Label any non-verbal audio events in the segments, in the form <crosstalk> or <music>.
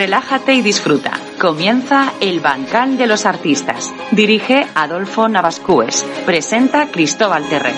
relájate y disfruta. Comienza El Bancal de los Artistas. Dirige Adolfo Navascues. Presenta Cristóbal Terré.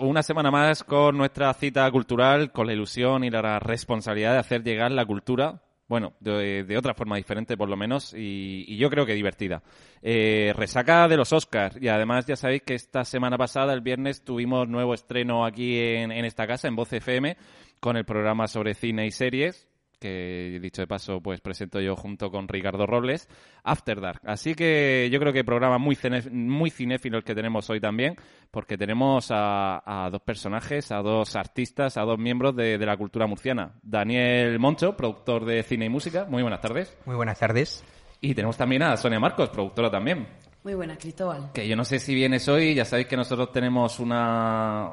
Una semana más con nuestra cita cultural, con la ilusión y la responsabilidad de hacer llegar la cultura, bueno, de, otra forma diferente por lo menos, y, y yo creo que divertida. Eh, resaca de los Oscars, y además ya sabéis que esta semana pasada, el viernes, tuvimos nuevo estreno aquí en, en esta casa, en Voz FM, con el programa sobre cine y series, que dicho de paso, pues presento yo junto con Ricardo Robles, After Dark. Así que yo creo que programa muy, cine- muy cinéfilo el que tenemos hoy también, porque tenemos a, a dos personajes, a dos artistas, a dos miembros de, de la cultura murciana. Daniel Moncho, productor de cine y música. Muy buenas tardes. Muy buenas tardes. Y tenemos también a Sonia Marcos, productora también. Muy buenas, Cristóbal. Que yo no sé si vienes hoy, ya sabéis que nosotros tenemos una,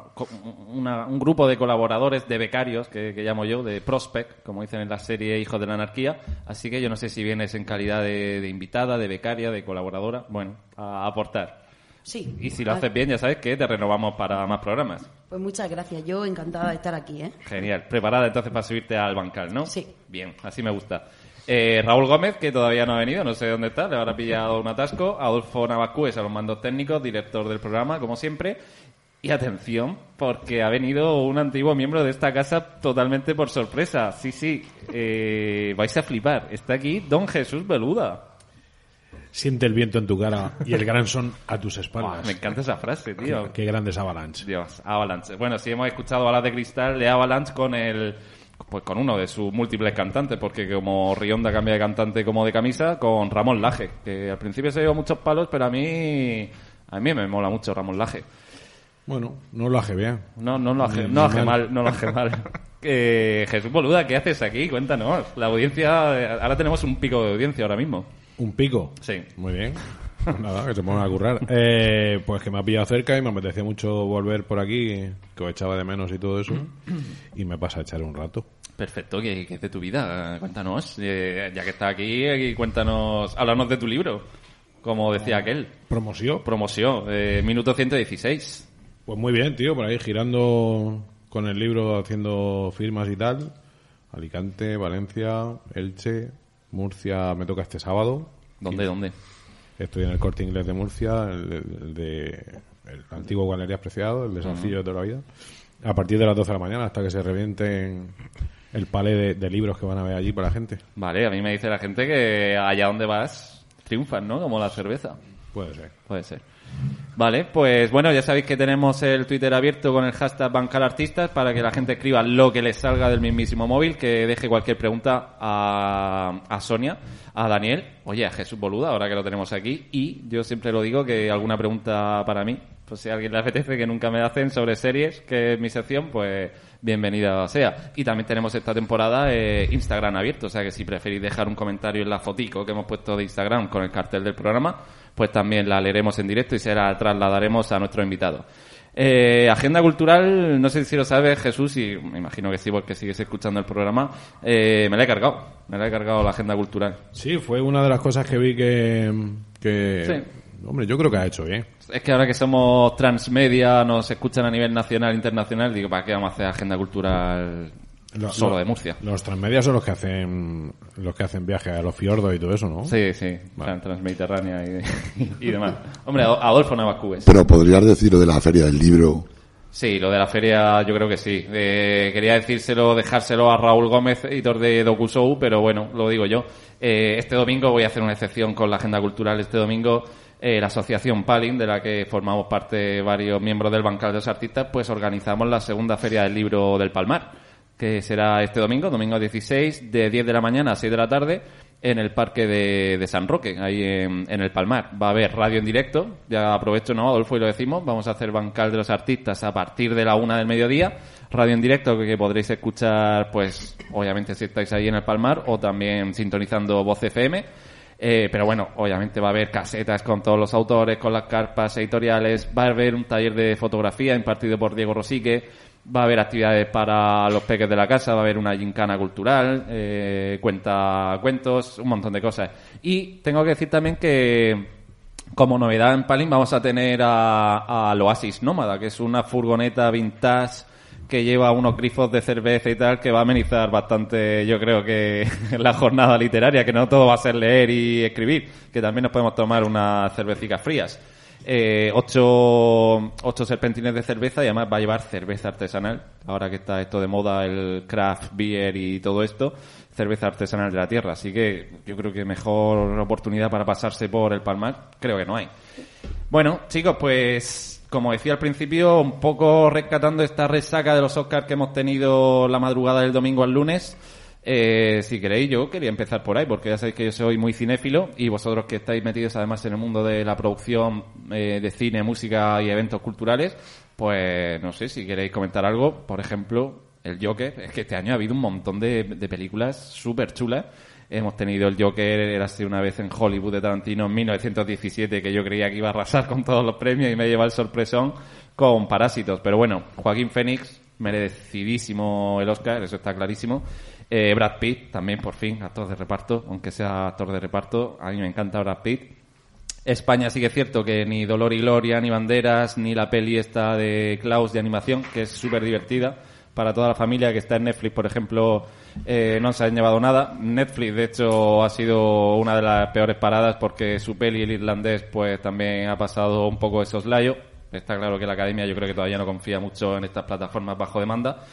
una- un grupo de colaboradores, de becarios, que, que llamo yo, de prospect, como dicen en la serie Hijos de la Anarquía. Así que yo no sé si vienes en calidad de, de invitada, de becaria, de colaboradora, bueno, a aportar. Sí. Y si lo Ah, haces bien, ya sabes que te renovamos para más programas. Pues muchas gracias. Yo encantada de estar aquí, ¿eh? Genial. Preparada entonces para subirte al bancal, ¿no? Sí. Bien, así me gusta. Eh, Raúl Gómez, que todavía no ha venido, no sé dónde está, le habrá pillado un atasco. Adolfo Navascues a los mandos técnicos, director del programa, como siempre. Y atención, porque ha venido un antiguo miembro de esta casa totalmente por sorpresa. Sí, sí, eh, vais a flipar. Está aquí Don Jesús Beluda. Siente el viento en tu cara y el gran son a tus espaldas. me encanta esa frase, tío. Qué grandes avalanche. Dios, Avalanche. Bueno, sí hemos escuchado Balas de Cristal de Avalanche con el pues con uno de sus múltiples cantantes, porque como Rionda cambia de cantante como de camisa, con Ramón Laje, que al principio se dio muchos palos, pero a mí a mí me mola mucho Ramón Laje. Bueno, no lo hace bien. No, no lo hace, no hace mal. mal, no lo hace mal. <laughs> Eh, Jesús Boluda, ¿qué haces aquí? Cuéntanos. La audiencia, eh, ahora tenemos un pico de audiencia ahora mismo. Un pico. Sí. Muy bien. <laughs> Nada, que se pongan a currar. Eh, pues que me ha pillado cerca y me apetecía mucho volver por aquí, que os echaba de menos y todo eso. Y me pasa a echar un rato. Perfecto, ¿qué, qué es de tu vida? Cuéntanos. Eh, ya que estás aquí, cuéntanos, háblanos de tu libro. Como decía aquel. Promoción. Promoción, eh, minuto 116. Pues muy bien, tío, por ahí girando con el libro, haciendo firmas y tal. Alicante, Valencia, Elche, Murcia me toca este sábado. ¿Dónde, dónde? Estoy en el corte inglés de Murcia, el, el de el antiguo Galerías Preciado, el de Salcillo de toda la vida. A partir de las 12 de la mañana hasta que se revienten el palé de, de libros que van a ver allí para la gente. Vale, a mí me dice la gente que allá donde vas triunfan, ¿no? Como la cerveza. Puede ser. Puede ser. Vale, pues bueno, ya sabéis que tenemos el Twitter abierto con el hashtag bancalartistas para que la gente escriba lo que les salga del mismísimo móvil, que deje cualquier pregunta a, a Sonia, a Daniel, oye, a Jesús Boluda, ahora que lo tenemos aquí, y yo siempre lo digo que alguna pregunta para mí, pues si alguien le apetece que nunca me hacen sobre series, que es mi sección, pues bienvenida sea. Y también tenemos esta temporada eh, Instagram abierto, o sea que si preferís dejar un comentario en la fotico que hemos puesto de Instagram con el cartel del programa, pues también la leeremos en directo y se la trasladaremos a nuestro invitado. Eh, agenda cultural, no sé si lo sabes Jesús, y me imagino que sí porque sigues escuchando el programa, eh, me la he cargado, me la he cargado la agenda cultural. Sí, fue una de las cosas que vi que... que Sí. Hombre, yo creo que ha hecho bien. Es que ahora que somos transmedia, nos escuchan a nivel nacional e internacional, digo, ¿para qué vamos a hacer agenda cultural Lo- solo lo- de Murcia? Los transmedias son los que hacen los que hacen viajes a los fiordos y todo eso, ¿no? Sí, sí, Vale. transmediterránea y, <laughs> y demás. Hombre, Ad- Adolfo Navascubes. Pero podrías decir lo de la feria del libro. Sí, lo de la feria yo creo que sí. Eh, quería decírselo, dejárselo a Raúl Gómez, editor de DocuShow, pero bueno, lo digo yo. Eh, este domingo voy a hacer una excepción con la agenda cultural. Este domingo eh, la asociación Palin, de la que formamos parte varios miembros del Bancal de los Artistas, pues organizamos la segunda feria del libro del Palmar, que será este domingo, domingo 16, de 10 de la mañana a 6 de la tarde, en el parque de, de San Roque, ahí en, en el Palmar. Va a haber radio en directo, ya aprovecho, ¿no, Adolfo? Y lo decimos, vamos a hacer Bancal de los Artistas a partir de la una del mediodía, radio en directo que, podréis escuchar, pues, obviamente si estáis ahí en el Palmar, o también sintonizando Voz FM. Eh, pero bueno, obviamente va a haber casetas con todos los autores, con las carpas editoriales, va a haber un taller de fotografía impartido por Diego Rosique, va a haber actividades para los peques de la casa, va a haber una gincana cultural, eh, cuenta cuentos, un montón de cosas. Y tengo que decir también que como novedad en Palin vamos a tener a, al Oasis Nómada, que es una furgoneta vintage que lleva unos grifos de cerveza y tal, que va a amenizar bastante, yo creo que <laughs> la jornada literaria, que no todo va a ser leer y escribir, que también nos podemos tomar unas cervecitas frías. Eh, ocho, ocho serpentines de cerveza y además va a llevar cerveza artesanal, ahora que está esto de moda, el craft beer y todo esto, cerveza artesanal de la tierra. Así que yo creo que mejor oportunidad para pasarse por el Palmar, creo que no hay. Bueno, chicos, pues como decía al principio, un poco rescatando esta resaca de los Oscars que hemos tenido la madrugada del domingo al lunes. Eh, si queréis, yo quería empezar por ahí, porque ya sabéis que yo soy muy cinéfilo y vosotros que estáis metidos además en el mundo de la producción eh, de cine, música y eventos culturales, pues no sé si queréis comentar algo. Por ejemplo, el Joker. Es que este año ha habido un montón de, de películas súper chulas. Hemos tenido el Joker, era así una vez en Hollywood de Tarantino en 1917, que yo creía que iba a arrasar con todos los premios y me lleva el sorpresón con Parásitos. Pero bueno, Joaquín Phoenix, merecidísimo el Oscar, eso está clarísimo. Eh, Brad Pitt, también por fin, actor de reparto, aunque sea actor de reparto, a mí me encanta Brad Pitt. España sí que es cierto que ni Dolor y Gloria, ni Banderas, ni la peli esta de Klaus de animación, que es súper divertida para toda la familia que está en Netflix, por ejemplo, eh, no se han llevado nada. Netflix, de hecho, ha sido una de las peores paradas porque su peli, el irlandés, pues también ha pasado un poco de soslayo. Está claro que la academia yo creo que todavía no confía mucho en estas plataformas bajo demanda.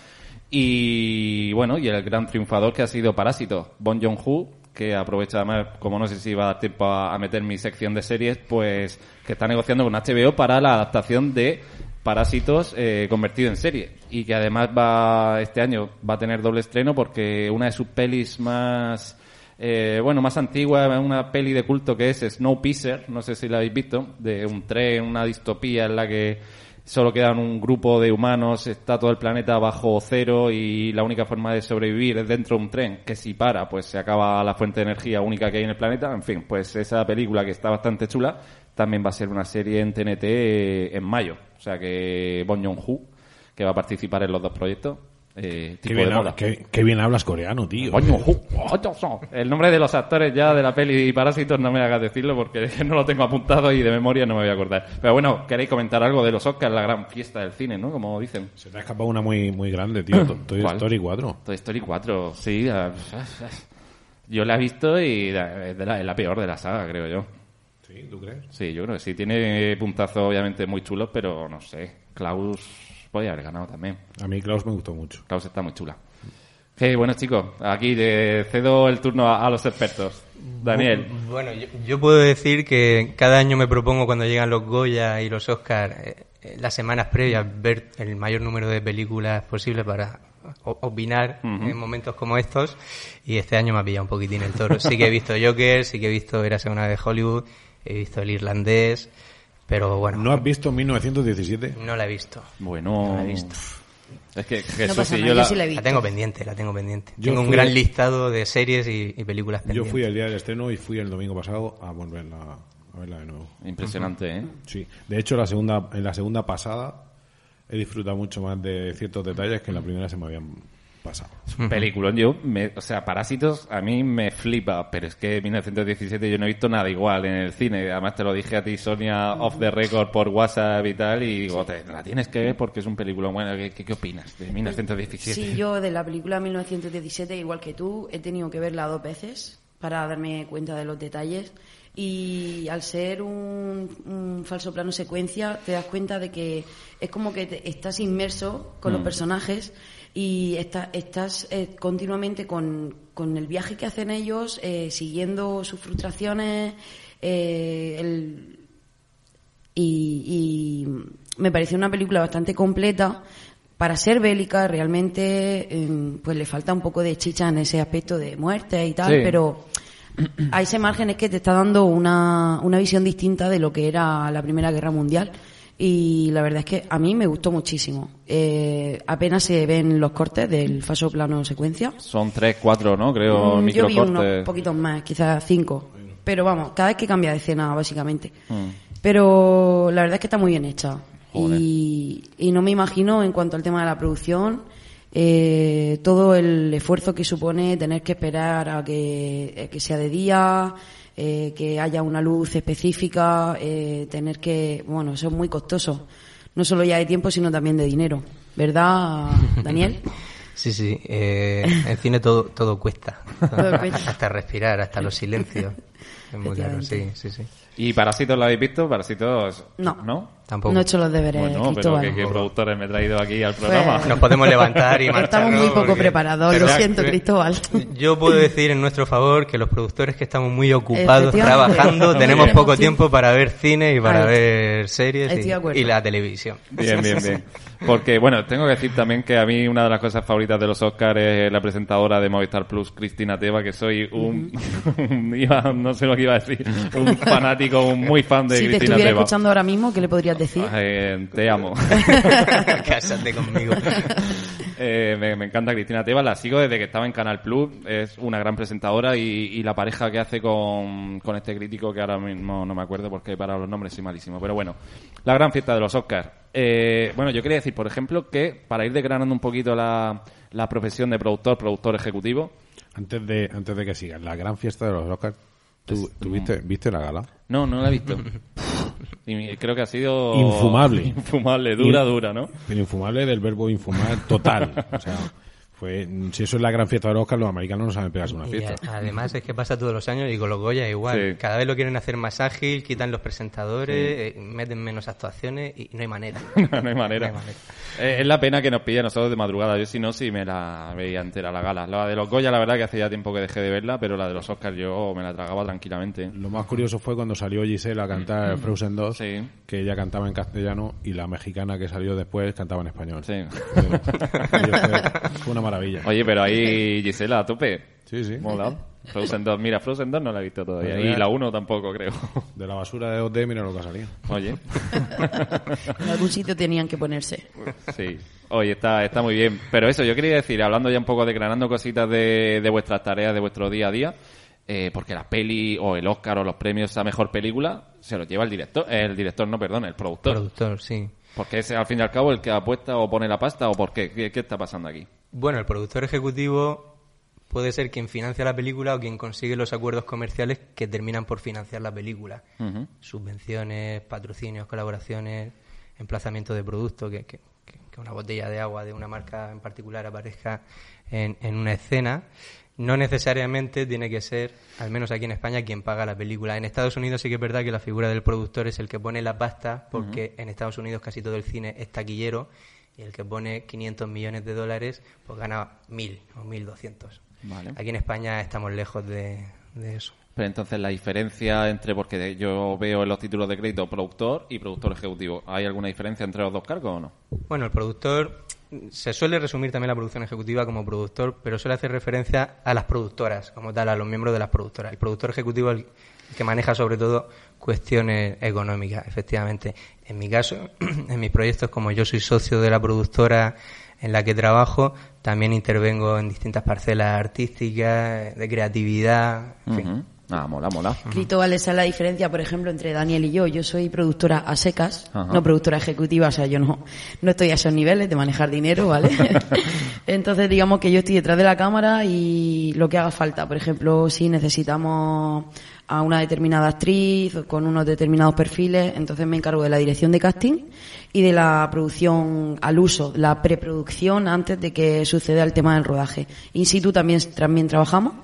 Y bueno, y el gran triunfador que ha sido Parásito, Bon Joon-ho, que aprovecha además, como no sé si va a dar tiempo a, meter mi sección de series, pues que está negociando con HBO para la adaptación de Parásitos eh, convertido en serie. Y que además va, este año va a tener doble estreno porque una de sus pelis más, eh, bueno, más antigua, una peli de culto que es Snowpiercer, no sé si la habéis visto, de un tren, una distopía en la que solo quedan un grupo de humanos, está todo el planeta bajo cero y la única forma de sobrevivir es dentro de un tren, que si para, pues se acaba la fuente de energía única que hay en el planeta. En fin, pues esa película que está bastante chula también va a ser una serie en TNT eh, en mayo. O sea que Bon Joon-ho, que va a participar en los dos proyectos, eh, Qué tipo bien, de hab- moda. qué- qué bien hablas coreano, tío. El nombre de los actores ya de la peli Parásitos no me hagas decirlo porque <laughs> no lo tengo apuntado y de memoria no me voy a acordar. Pero bueno, queréis comentar algo de los Oscars, la gran fiesta del cine, ¿no? Como dicen. Se te ha escapado una muy, muy grande, tío. To- <coughs> Toy ¿Cuál? Story 4. Toy Story 4, sí. Yo la he visto y es de la, es la peor de la saga, creo yo. ¿Sí? ¿Tú crees? Sí, yo creo que sí. Tiene puntazos obviamente muy chulos, pero no sé. Klaus podía haber ganado también. A mí Klaus me gustó mucho. Klaus está muy chula. Que bueno, chicos, aquí le cedo el turno a, a los expertos. Daniel. Bueno, yo, yo puedo decir que cada año me propongo cuando llegan los Goya y los Oscars, eh, eh, las semanas previas, ver el mayor número de películas posible para opinar en momentos como estos. Y este año me ha pillado un poquitín el toro. Sí que he visto Joker, sí que he visto Érase una de Hollywood, he visto El Irlandés, pero bueno, ¿No has visto 1917? no la he visto. Bueno. No la he visto. Es que No Jesús pasa nada, yo yo la... sí la he visto. La tengo pendiente, la tengo pendiente. Yo tengo un gran listado de series y, y películas Yo pendientes. fui el día del estreno y fui el domingo pasado a volverla a verla de nuevo. Impresionante, ¿eh? Sí. De hecho, la segunda, en la segunda pasada he disfrutado mucho más de ciertos detalles que en la primera se me habían pasado. Película, yo, me, o sea, Parásitos a mí me flipa, pero es que 1917 yo no he visto nada igual en el cine. Además te lo dije a ti, Sonia, off the record por WhatsApp y tal, y digo, te, la tienes que ver porque es un película bueno. ¿Qué, qué, qué opinas de 1917? Sí, yo de la película 1917, igual que tú, he tenido que verla dos veces para darme cuenta de los detalles. Y al ser un, un falso plano secuencia, te das cuenta de que es como que te- estás inmerso con los personajes y está- estás eh, continuamente con, con el viaje que hacen ellos, eh, siguiendo sus frustraciones, eh, el, y, y me pareció una película bastante completa para ser bélica realmente eh, pues le falta un poco de chicha en ese aspecto de muerte y tal Sí. pero a ese margen es que te está dando una, una visión distinta de lo que era la Primera Guerra Mundial y la verdad es que a mí me gustó muchísimo Eh, apenas se ven los cortes del falso plano secuencia Son tres, cuatro, ¿no? Creo, Mm, yo vi unos poquitos más, quizás cinco. Pero vamos, cada vez que cambia de escena, básicamente. Mm. Pero la verdad es que está muy bien hecha. Y, y no me imagino, en cuanto al tema de la producción, eh, todo el esfuerzo que supone tener que esperar a que, eh, que sea de día, eh, que haya una luz específica, eh, tener que, bueno, eso es muy costoso. No solo ya de tiempo, sino también de dinero. ¿Verdad, <laughs> Daniel? Sí, sí. Eh, en cine todo, todo cuesta. Todo cuesta. <laughs> hasta respirar, hasta los silencios. Es muy claro, sí, sí, sí. ¿Y Parásitos la habéis visto? Parásitos, No. ¿no? Tampoco. No he hecho los deberes, Bueno, pero. ¿qué, qué productores me he traído aquí al programa? Pues- <laughs> Nos podemos levantar y marchar. Estamos muy poco preparados, lo siento, Cristóbal. Yo puedo decir en nuestro favor que los productores que estamos muy ocupados trabajando tenemos poco tiempo. para ver cine y para ver series y, la televisión. Bien, bien, bien. Porque, bueno, tengo que decir también que a mí una de las cosas favoritas de los Oscars es la presentadora de Movistar Plus, Cristina Teva, que soy un, <laughs> iba- no sé lo que iba a decir, un fanático, un muy fan de si te Cristina estuviera Teva. escuchando ahora mismo, ¿qué le decir? Eh, te amo. <laughs> Cásate conmigo. <laughs> Eh, me, me encanta Cristina Teva, la sigo desde que estaba en Canal Plus, es una gran presentadora y, y la pareja que hace con, con este crítico que ahora mismo no me acuerdo porque para los nombres soy malísimo, pero bueno, la gran fiesta de los Oscars. Eh, bueno, yo quería decir, por ejemplo, que para ir desgranando un poquito la, la profesión de productor, productor ejecutivo, Antes de, antes de que sigas, la gran fiesta de los Oscars, ¿tú, tú viste, viste la gala? no, no la he visto. <laughs> Y creo que ha sido... Infumable. <laughs> Infumable, dura, dura, ¿no? Pero infumable del verbo infumar total. O sea, fue, si eso es la gran fiesta de los Oscars, los americanos no saben pegarse una fiesta. además es que pasa todos los años y con los Goya igual. Sí. Cada vez lo quieren hacer más ágil, quitan los presentadores, eh, meten menos actuaciones y no hay manera. <laughs> no hay manera. No hay manera. Eh, es la pena que nos pille a nosotros de madrugada. Yo si no, sí me la veía entera la gala. La de los Goya, la verdad que hace ya tiempo que dejé de verla, pero la de los Oscars yo me la tragaba tranquilamente. Lo más curioso fue cuando salió Giselle a cantar Frozen 2, Sí. que ella cantaba en castellano y la mexicana que salió después cantaba en español. Sí. Fue una maravilla. Oye, pero ahí Gisela a tope. Sí, sí. Mola. Frozen 2, mira, Frozen 2 no la he visto todavía. Pues Y la 1 tampoco, creo. De la basura de OT, mira lo que ha salido. Oye. <laughs> En algún sitio tenían que ponerse. Sí, oye, está, está muy bien. Pero eso, yo quería decir, hablando ya un poco, declarando cositas de, de vuestras tareas, de vuestro día a día, eh, porque la peli o el Oscar o los premios a mejor película se los lleva el director, el director, no, perdón, el productor. Productor, sí. Porque es al fin y al cabo el que apuesta o pone la pasta o por qué, qué, qué está pasando aquí. Bueno, el productor ejecutivo puede ser quien financia la película o quien consigue los acuerdos comerciales que terminan por financiar la película. Subvenciones, patrocinios, colaboraciones, emplazamiento de producto, que, que- que- una botella de agua de una marca en particular aparezca en, en una escena. No necesariamente tiene que ser, al menos aquí en España, quien paga la película. En Estados Unidos sí que es verdad que la figura del productor es el que pone la pasta, porque en Estados Unidos casi todo el cine es taquillero y el que pone 500 millones de dólares pues gana 1.000 o 1.200. Vale. Aquí en España estamos lejos de, de eso. Pero entonces la diferencia entre, porque yo veo en los títulos de crédito productor y productor ejecutivo, ¿hay alguna diferencia entre los dos cargos o no? Bueno, el productor se suele resumir también la producción ejecutiva como productor, pero suele hacer referencia a las productoras, como tal, a los miembros de las productoras. El productor ejecutivo es el que maneja sobre todo cuestiones económicas, efectivamente. En mi caso, <clears throat> en mis proyectos, como yo soy socio de la productora en la que trabajo, también intervengo en distintas parcelas artísticas, de creatividad, en fin. Ah, mola, mola. Crito, vale, esa es la diferencia, por ejemplo, entre Daniel y yo. Yo soy productora a secas, Ajá. no productora ejecutiva, o sea, yo no, no estoy a esos niveles de manejar dinero, ¿vale? <laughs> Entonces, digamos que yo estoy detrás de la cámara y lo que haga falta. Por ejemplo, si necesitamos a una determinada actriz con unos determinados perfiles, entonces me encargo de la dirección de casting y de la producción al uso, la preproducción antes de que suceda el tema del rodaje. In situ también, también trabajamos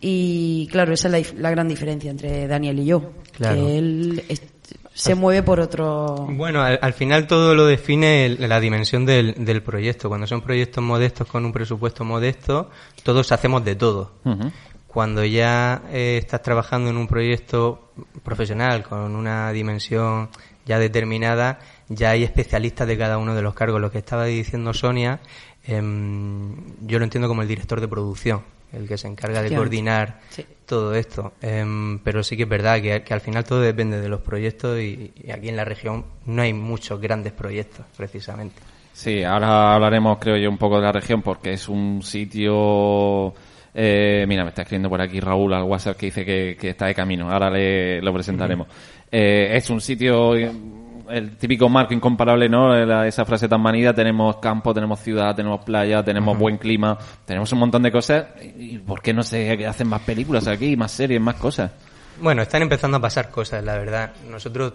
y claro, esa es la, gran diferencia entre Daniel y yo, Claro. que él es- se mueve por otro... Bueno, al, al final todo lo define el- la dimensión del, del proyecto. Cuando son proyectos modestos con un presupuesto modesto, todos hacemos de todo. Cuando ya eh, estás trabajando en un proyecto profesional con una dimensión ya determinada, ya hay especialistas de cada uno de los cargos. Lo que estaba diciendo Sonia, em, yo lo entiendo como el director de producción, el que se encarga de coordinar Sí. todo esto. Em, pero sí que es verdad que, que al final todo depende de los proyectos y, y aquí en la región no hay muchos grandes proyectos, precisamente. Sí, ahora hablaremos, creo yo, un poco de la región porque es un sitio... eh, mira, me está escribiendo por aquí Raúl al WhatsApp que dice que, que está de camino. Ahora le lo presentaremos. Eh, es un sitio, eh, el típico marco incomparable, ¿no? La- esa frase tan manida. Tenemos campo, tenemos ciudad, tenemos playa, tenemos buen clima, tenemos un montón de cosas. ¿Y por qué no se hacen más películas aquí, más series, más cosas? Bueno, están empezando a pasar cosas, la verdad. Nosotros,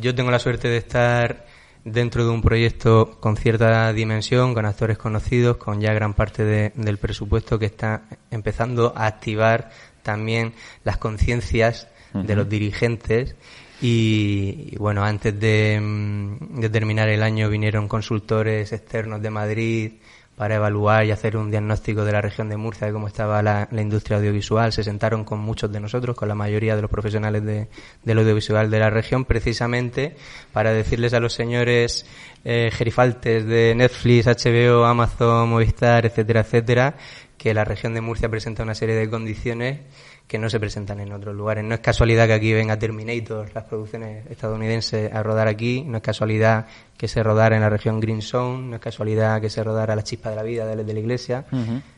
yo tengo la suerte de estar dentro de un proyecto con cierta dimensión, con actores conocidos, con ya gran parte de- del presupuesto que está empezando a activar también las conciencias de los dirigentes. Y, y, bueno, antes de, mm, de terminar el año vinieron consultores externos de Madrid para evaluar y hacer un diagnóstico de la región de Murcia, de cómo estaba la, industria audiovisual. Se sentaron con muchos de nosotros, con la mayoría de los profesionales de, del audiovisual de la región, precisamente para decirles a los señores eh, gerifaltes de Netflix, HBO, Amazon, Movistar, etcétera, etcétera, que la región de Murcia presenta una serie de condiciones que no se presentan en otros lugares. No es casualidad que aquí venga Terminator, las producciones estadounidenses, a rodar aquí, no es casualidad que se rodara en la región Green Zone, no es casualidad que se rodara La Chispa de la Vida de, de la Iglesia,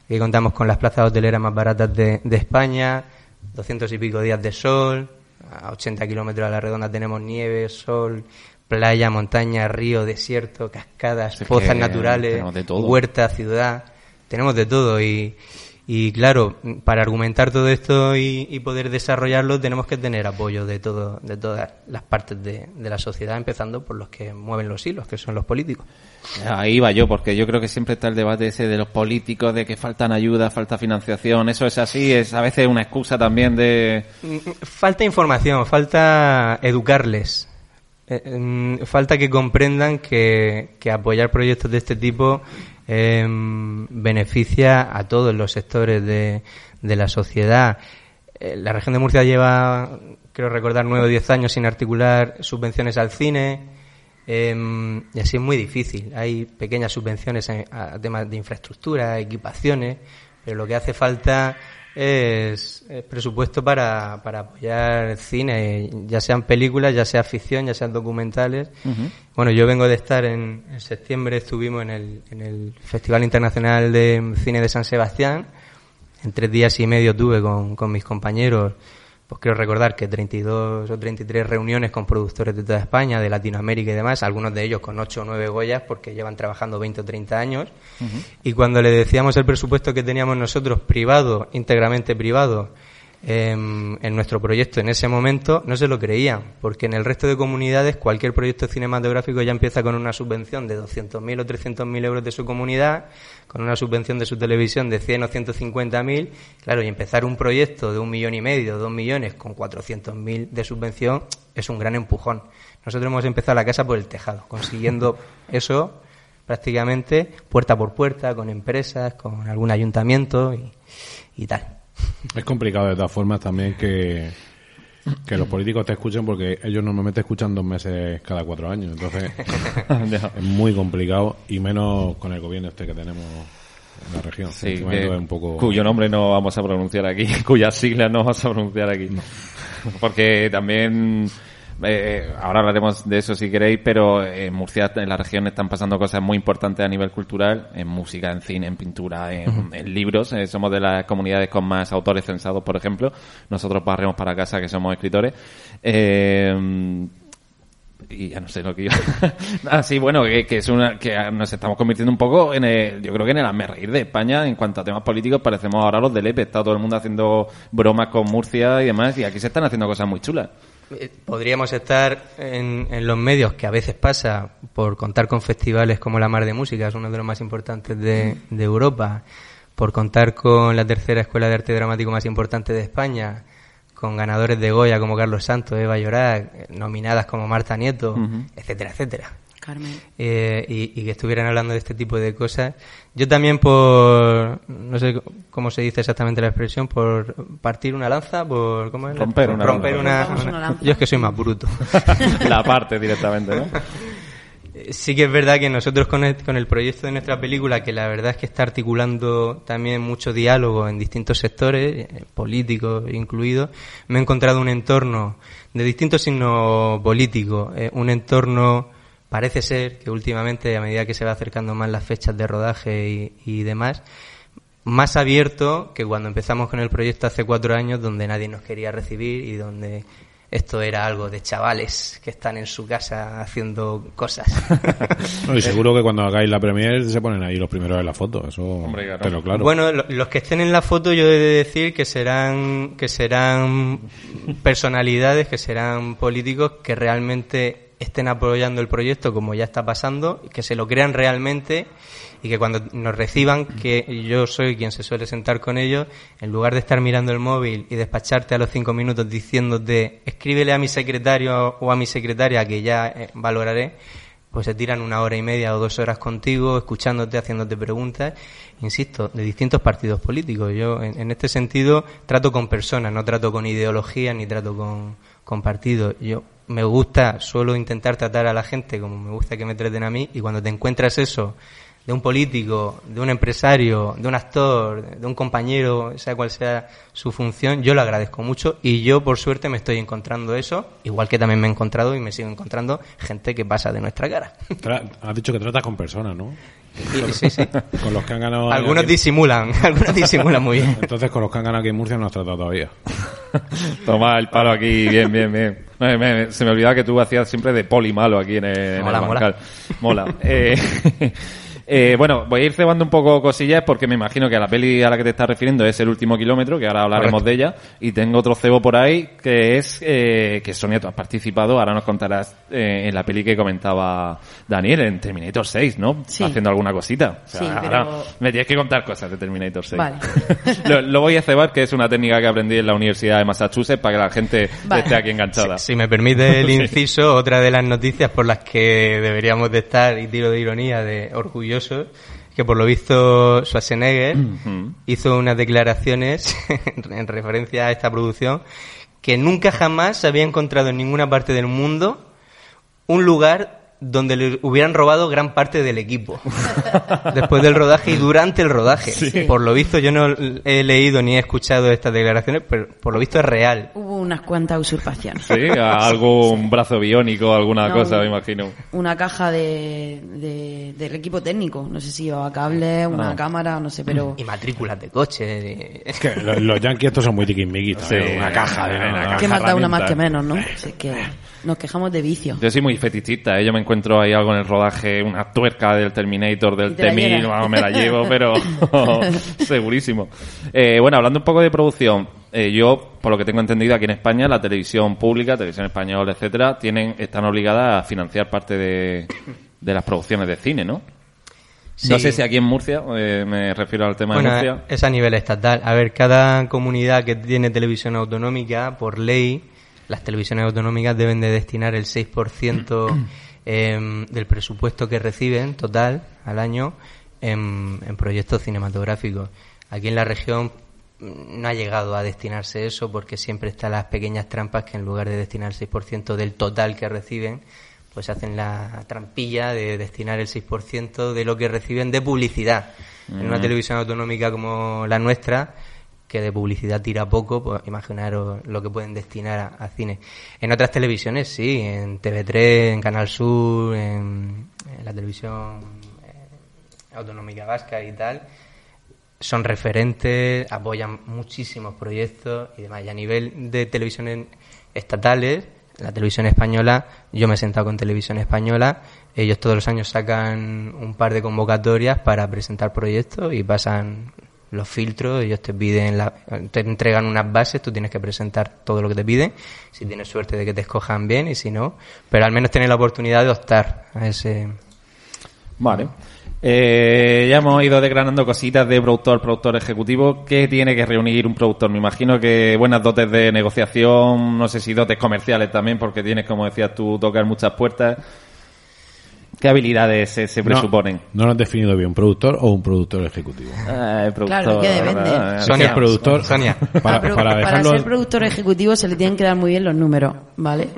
que contamos con las plazas hoteleras más baratas de, de España, 200 y pico días de sol, a 80 kilómetros a la redonda tenemos nieve, sol, playa, montaña, río, desierto, cascadas, Es pozas naturales, de huerta, ciudad, tenemos de todo y, y claro, para argumentar todo esto y, y poder desarrollarlo tenemos que tener apoyo de todo, de todas las partes de, de la sociedad, empezando por los que mueven los hilos, que son los políticos. Ahí va yo, porque yo creo que siempre está el debate ese de los políticos, de que faltan ayuda, falta financiación. Eso es así, es a veces una excusa también de... Falta información, falta educarles. Eh, mm, falta que comprendan que, que apoyar proyectos de este tipo eh, beneficia a todos los sectores de, la sociedad. Eh, la región de Murcia lleva, creo recordar, nueve o diez años sin articular subvenciones al cine. eh, y así es muy difícil. Hay pequeñas subvenciones en- a temas de infraestructura, equipaciones, pero lo que hace falta es, es presupuesto para, para apoyar cine, ya sean películas, ya sea ficción, ya sean documentales. Bueno, yo vengo de estar en, en septiembre, estuvimos en el, en el Festival Internacional de Cine de San Sebastián. En tres días y medio tuve con, con mis compañeros pues creo recordar que 32 o 33 reuniones con productores de toda España, de Latinoamérica y demás, algunos de ellos con 8 o 9 Goyas porque llevan trabajando 20 o 30 años. Y cuando le decíamos el presupuesto que teníamos nosotros privado, íntegramente privado, em, en nuestro proyecto en ese momento, no se lo creían, porque en el resto de comunidades cualquier proyecto cinematográfico ya empieza con una subvención de 200.000 o 300.000 euros de su comunidad, con una subvención de su televisión de 100 o 150.000, claro, y empezar un proyecto de un millón y medio, dos millones, con 400.000 de subvención, es un gran empujón. Nosotros hemos empezado la casa por el tejado, consiguiendo <laughs> eso prácticamente puerta por puerta, con empresas, con algún ayuntamiento y, y tal. Es complicado de todas formas también que, que los políticos te escuchen porque ellos normalmente escuchan dos meses cada cuatro años. Entonces <laughs> es muy complicado y menos con el gobierno este que tenemos en la región. Sí, que- un poco... cuyo nombre no vamos a pronunciar aquí, <laughs> cuyas siglas no vamos a pronunciar aquí. Porque también, eh, ahora hablaremos de eso si queréis, pero en Murcia, en la región, están pasando cosas muy importantes a nivel cultural, en música, en cine, en pintura, en, en libros. Eh, somos de las comunidades con más autores censados, por ejemplo. Nosotros barremos para casa, que somos escritores. Eh, y ya no sé lo que iba. <laughs> ah, sí, bueno, que, que es una, que nos estamos convirtiendo un poco en el, yo creo que en el reír de España en cuanto a temas políticos parecemos ahora los del EPE. Está todo el mundo haciendo bromas con Murcia y demás y aquí se están haciendo cosas muy chulas. Eh, Podríamos estar en, en los medios, que a veces pasa por contar con festivales como la Mar de Música, es uno de los más importantes de, de Europa, por contar con la tercera escuela de arte dramático más importante de España, con ganadores de Goya como Carlos Santos, Eva Llorac, eh, nominadas como Marta Nieto, etcétera, etcétera. Carmen. Eh, y, y que estuvieran hablando de este tipo de cosas. Yo también por, no sé cómo se dice exactamente la expresión, por partir una lanza, por, ¿cómo es? Romper una romper lanza. una, Rompamos una- una lanza. Yo es que soy más bruto. <laughs> la parte directamente, ¿no? Eh, Sí que es verdad que nosotros con el, con el proyecto de nuestra película, que la verdad es que está articulando también mucho diálogo en distintos sectores, eh, políticos incluidos, me he encontrado un entorno de distintos signos políticos, eh, un entorno, parece ser que últimamente, a medida que se va acercando más las fechas de rodaje y, y demás, más abierto que cuando empezamos con el proyecto hace cuatro años, donde nadie nos quería recibir y donde esto era algo de chavales que están en su casa haciendo cosas. <laughs> No, y seguro que cuando hagáis la premier se ponen ahí los primeros en la foto, eso Hombre, claro. pero claro. Bueno, lo- los que estén en la foto yo he de decir que serán que serán personalidades, que serán políticos que realmente estén apoyando el proyecto como ya está pasando, que se lo crean realmente y que cuando nos reciban, que yo soy quien se suele sentar con ellos, en lugar de estar mirando el móvil y despacharte a los cinco minutos diciéndote escríbele a mi secretario o a mi secretaria que ya eh, valoraré, pues se tiran una hora y media o dos horas contigo, escuchándote, haciéndote preguntas, insisto, de distintos partidos políticos. Yo, en, en este sentido, trato con personas, no trato con ideologías ni trato con, con partidos. Yo me gusta, suelo intentar tratar a la gente como me gusta que me traten a mí, y cuando te encuentras eso de un político, de un empresario, de un actor, de un compañero, sea cual sea su función, yo lo agradezco mucho y yo por suerte me estoy encontrando eso, igual que también me he encontrado y me sigo encontrando gente que pasa de nuestra cara. Tra- has dicho que tratas con personas, ¿no? Sí, sí. Con los que han ganado... Algunos aquí- disimulan, <laughs> algunos disimulan muy bien. Entonces con los que han ganado aquí en Murcia no has tratado todavía. <laughs> Toma el palo aquí, bien, bien, bien. Me- me- se me olvidaba que tú hacías siempre de poli malo aquí en el, en Mola, el mola. Mola. Eh, eh, bueno, voy a ir cebando un poco cosillas porque me imagino que la peli a la que te estás refiriendo es el último kilómetro, que ahora hablaremos Correcto. de ella. Y tengo otro cebo por ahí que es eh, que Sonia, tú has participado, ahora nos contarás eh, en la peli que comentaba Daniel, en Terminator 6, ¿no? Sí. Haciendo alguna cosita. O sea, Sí, ahora pero- me tienes que contar cosas de Terminator 6. Vale. <laughs> lo, lo voy a cebar, que es una técnica que aprendí en la Universidad de Massachusetts para que la gente Vale. esté aquí enganchada. Si me permite el <laughs> inciso, otra de las noticias por las que deberíamos de estar, y tiro de ironía, de que por lo visto Schwarzenegger hizo unas declaraciones <laughs> en referencia a esta producción que nunca jamás se había encontrado en ninguna parte del mundo un lugar donde le hubieran robado gran parte del equipo. <laughs> Después del rodaje y durante el rodaje. Por lo visto, yo no he leído ni he escuchado estas declaraciones, pero por lo visto es real. Hubo unas cuantas usurpaciones. Sí, <laughs> algún brazo biónico, alguna No, cosa, me imagino. Una caja de, de- del equipo técnico. No sé si llevaba cables, una Ah. cámara, no sé, pero... Y matrículas de coche. de- Es que los, los yankees estos son muy tiquismiquis. Sí. Una caja de Una una caja que caja más da una más que menos, ¿no? Así que nos quejamos de vicio. Yo soy muy fetichista, ¿eh? yo me encuentro ahí algo en el rodaje, una tuerca del Terminator, del te la T-1000, llevas. vamos, me la llevo, pero <laughs> <laughs> segurísimo. Eh, bueno, hablando un poco de producción, eh, yo, por lo que tengo entendido, aquí en España, la televisión pública, televisión española, etcétera, tienen, están obligadas a financiar parte de, de las producciones de cine, ¿no? No sé si aquí en Murcia, eh, me refiero al tema Bueno, de Murcia. es a nivel estatal. A ver, cada comunidad que tiene televisión autonómica, por ley, las televisiones autonómicas deben de destinar el 6% <clears throat> em, del presupuesto que reciben total al año en, en proyectos cinematográficos. Aquí en la región mm, no ha llegado a destinarse eso porque siempre están las pequeñas trampas que en lugar de destinar el 6% del total que reciben, pues hacen la trampilla de destinar el 6% de lo que reciben de publicidad. En una televisión autonómica como la nuestra, que de publicidad tira poco, pues imaginaros lo que pueden destinar a, cine. En otras televisiones sí, en TV3, en Canal Sur, en, en la televisión eh, autonómica vasca y tal, son referentes, apoyan muchísimos proyectos y demás. Y a nivel de televisiones estatales, la televisión española, yo me he sentado con televisión española, ellos todos los años sacan un par de convocatorias para presentar proyectos y pasan los filtros, ellos te piden, la- te entregan unas bases, tú tienes que presentar todo lo que te piden, si tienes suerte de que te escojan bien y si no, pero al menos tener la oportunidad de optar a ese, Vale. Eh, ya hemos ido desgranando cositas de productor, productor ejecutivo. ¿Qué tiene que reunir un productor? Me imagino que buenas dotes de negociación, no sé si dotes comerciales también, porque tienes, como decías tú, tocar muchas puertas. ¿Qué habilidades se, presuponen? No, lo has definido bien, ¿un productor o un productor ejecutivo? Ah, el Claro, que depende. ah, Es Sonia, el productor, Sonia. <laughs> para, Pero para para dejarlo... ser productor ejecutivo se le tienen que dar muy bien los números, ¿vale?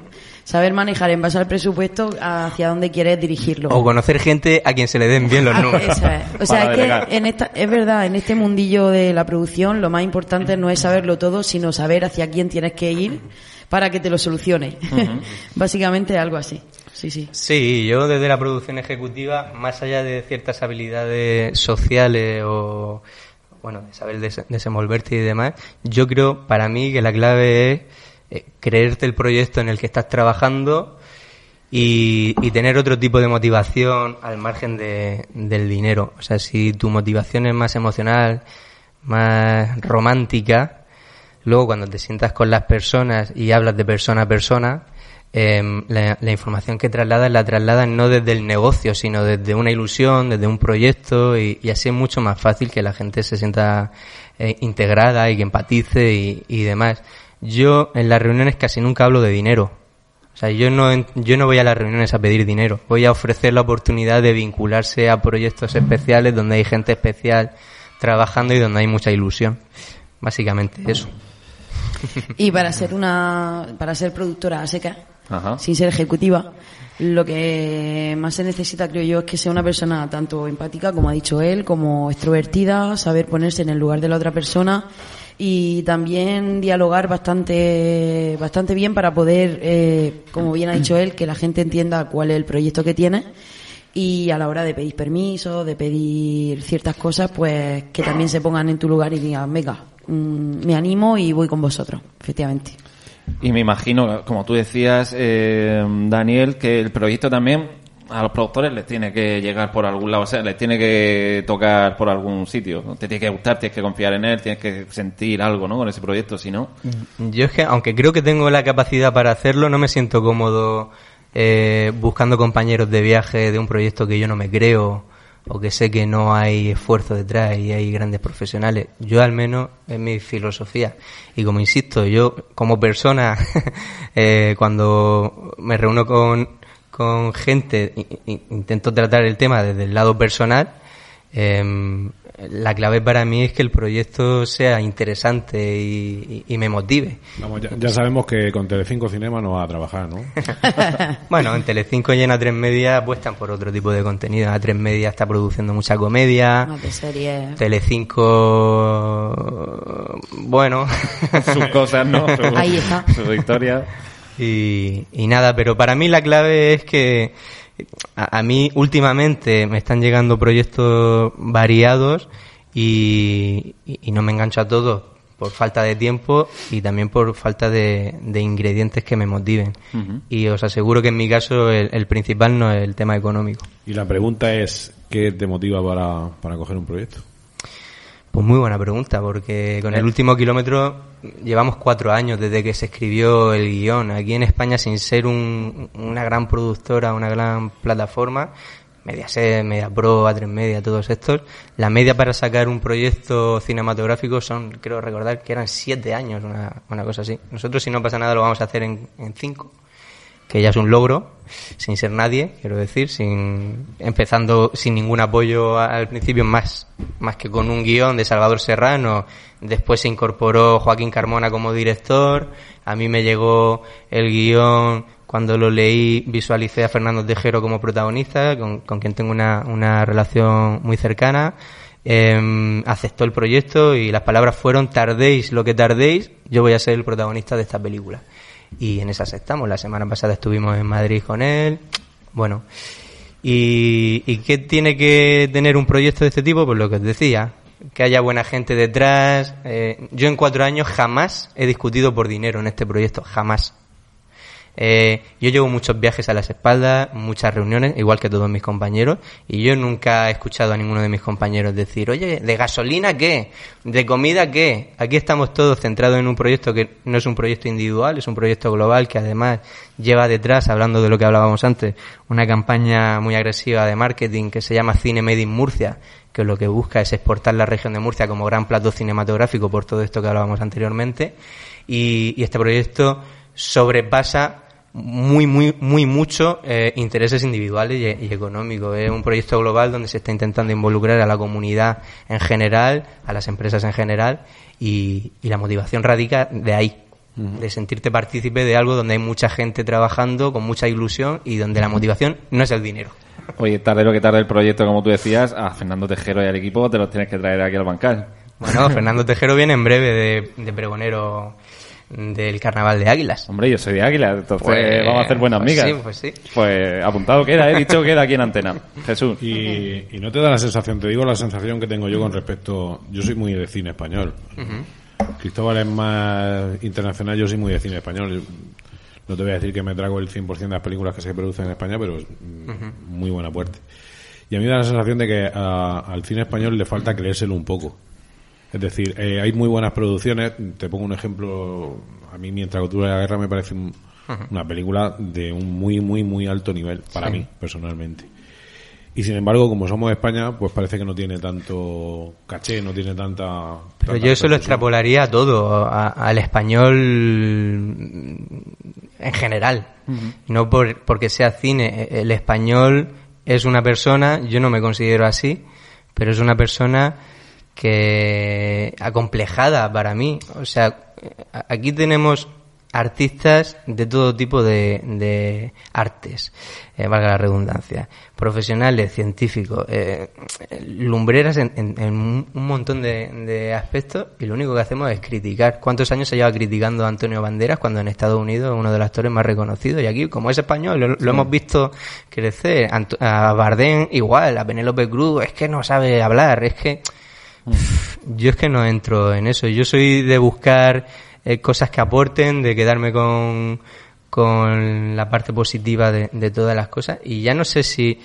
Saber manejar en base al presupuesto hacia dónde quieres dirigirlo. o conocer gente a quien se le den bien los Ah, números. eso es. O sea, es delegar. que en esta, es verdad, en este mundillo de la producción lo más importante no es saberlo todo, sino saber hacia quién tienes que ir para que te lo solucione. <laughs> Básicamente algo así. Sí, sí. Sí, yo desde la producción ejecutiva, más allá de ciertas habilidades sociales o, bueno, de saber des- desenvolverte y demás, yo creo, para mí, que la clave es eh, creerte el proyecto en el que estás trabajando y, tener otro tipo de motivación al margen de- del dinero. O sea, si tu motivación es más emocional, más romántica, luego cuando te sientas con las personas y hablas de persona a persona, em, la, la información que trasladas la trasladas no desde el negocio, sino desde una ilusión, desde un proyecto y, así es mucho más fácil que la gente se sienta eh, integrada y que empatice y, y demás. Yo en las reuniones casi nunca hablo de dinero. O sea, yo no, yo no voy a las reuniones a pedir dinero. Voy a ofrecer la oportunidad de vincularse a proyectos especiales donde hay gente especial trabajando y donde hay mucha ilusión. Básicamente eso. Y para ser una, para ser productora seca, Ajá. sin ser ejecutiva, lo que más se necesita, creo yo, es que sea una persona tanto empática, como ha dicho él, como extrovertida, saber ponerse en el lugar de la otra persona y también dialogar bastante, bastante bien para poder, eh, como bien ha dicho él, que la gente entienda cuál es el proyecto que tiene y a la hora de pedir permiso, de pedir ciertas cosas, pues que también se pongan en tu lugar y digan, venga, mm, me animo y voy con vosotros, efectivamente. Y me imagino, como tú decías, eh, Daniel, que el proyecto también a los productores les tiene que llegar por algún lado, o sea, les tiene que tocar por algún sitio. Te tiene que gustar, tienes que confiar en él, tienes que sentir algo, ¿no? Con ese proyecto, si no. Yo es que, aunque creo que tengo la capacidad para hacerlo, no me siento cómodo eh, buscando compañeros de viaje de un proyecto que yo no me creo o que sé que no hay esfuerzo detrás y hay grandes profesionales. Yo al menos es mi filosofía. Y como insisto, yo como persona, <laughs> eh, cuando me reúno con, con gente, intento tratar el tema desde el lado personal Em, la clave para mí es que el proyecto sea interesante y, y- y me motive. Vamos, ya, ya sabemos que con Telecinco Cinema no va a trabajar, ¿no? <laughs> Bueno, en Telecinco y en A3 Media apuestan por otro tipo de contenido. A3 Media está produciendo mucha comedia. No, de serie. Telecinco, bueno, <laughs> Sus cosas, ¿no? <laughs> Ahí está. Su historia. y, y nada, pero para mí la clave es que a, a mí últimamente me están llegando proyectos variados y, y- y no me engancho a todos por falta de tiempo y también por falta de, de ingredientes que me motiven. Y os aseguro que en mi caso el, el principal no es el tema económico. Y la pregunta es, ¿qué te motiva para, para coger un proyecto? Pues muy buena pregunta, porque con el último kilómetro llevamos cuatro años desde que se escribió el guion. Aquí en España, sin ser un- una gran productora, una gran plataforma, Mediaset, Mediapro, A3 Media, todos estos, la media para sacar un proyecto cinematográfico son, creo recordar, que eran siete años, una, una cosa así. Nosotros, si no pasa nada, lo vamos a hacer en, en cinco que ya es un logro, sin ser nadie, quiero decir, sin empezando sin ningún apoyo al principio, más, más que con un guion de Salvador Serrano. Después se incorporó Joaquín Carmona como director. A mí me llegó el guion cuando lo leí, visualicé a Fernando Tejero como protagonista, con, con quien tengo una, una relación muy cercana. Em, aceptó el proyecto y las palabras fueron tardéis lo que tardéis, yo voy a ser el protagonista de esta película y en esas estamos. La semana pasada estuvimos en Madrid con él. Bueno, ¿y, qué tiene que tener un proyecto de este tipo? Pues lo que os decía, que haya buena gente detrás. Eh, yo en cuatro años jamás he discutido por dinero en este proyecto, jamás. Eh, yo llevo muchos viajes a las espaldas, muchas reuniones, igual que todos mis compañeros, y yo nunca he escuchado a ninguno de mis compañeros decir, oye, ¿de gasolina qué? ¿De comida qué? Aquí estamos todos centrados en un proyecto que no es un proyecto individual, es un proyecto global que además lleva detrás, hablando de lo que hablábamos antes, una campaña muy agresiva de marketing que se llama Cine Made in Murcia, que lo que busca es exportar la región de Murcia como gran plato cinematográfico por todo esto que hablábamos anteriormente. Y, y este proyecto sobrepasa muy, muy, muy mucho eh, intereses individuales y, y económicos. Es un proyecto global donde se está intentando involucrar a la comunidad en general, a las empresas en general, y, y la motivación radica de ahí, de sentirte partícipe de algo donde hay mucha gente trabajando con mucha ilusión y donde la motivación no es el dinero. Oye, tarde lo que tarde el proyecto, como tú decías, a Fernando Tejero y al equipo te los tienes que traer aquí al bancal. Bueno, Fernando Tejero viene en breve de, de pregonero del Carnaval de Águilas. Hombre, yo soy de Águila, entonces Pues- vamos a hacer buenas pues migas. sí, pues sí. Pues apuntado queda, he dicho queda aquí en antena. <laughs> Jesús. Y, y no te da la sensación, te digo la sensación que tengo yo con respecto. Yo soy muy de cine español. Cristóbal es más internacional, yo soy muy de cine español. Yo no te voy a decir que me trago el 100% de las películas que se producen en España, pero es mm, muy buena puerta. Y a mí me da la sensación de que a- al cine español le falta creérselo un poco. Es decir, eh, hay muy buenas producciones. Te pongo un ejemplo. A mí, Mientras Cultura de la Guerra me parece un- una película de un muy, muy, muy alto nivel, para Sí. mí, personalmente. Y sin embargo, como somos España, pues parece que no tiene tanto caché, no tiene tanta. Pero tanta yo eso lo extrapolaría a todo, a- al español en general. No por, porque sea cine. El español es una persona, yo no me considero así, pero es una persona que acomplejada para mí. O sea, aquí tenemos artistas de todo tipo de, de artes, eh, valga la redundancia, profesionales, científicos, eh, lumbreras en, en- en un montón de, de aspectos y lo único que hacemos es criticar. ¿Cuántos años se lleva criticando a Antonio Banderas cuando en Estados Unidos es uno de los actores más reconocidos? Y aquí, como es español, lo, lo hemos visto crecer. A Bardem igual, a Penélope Cruz, es que no sabe hablar, es que... Yo es que no entro en eso. Yo soy de buscar eh, cosas que aporten, de quedarme con, con la parte positiva de, de todas las cosas. Y ya no sé si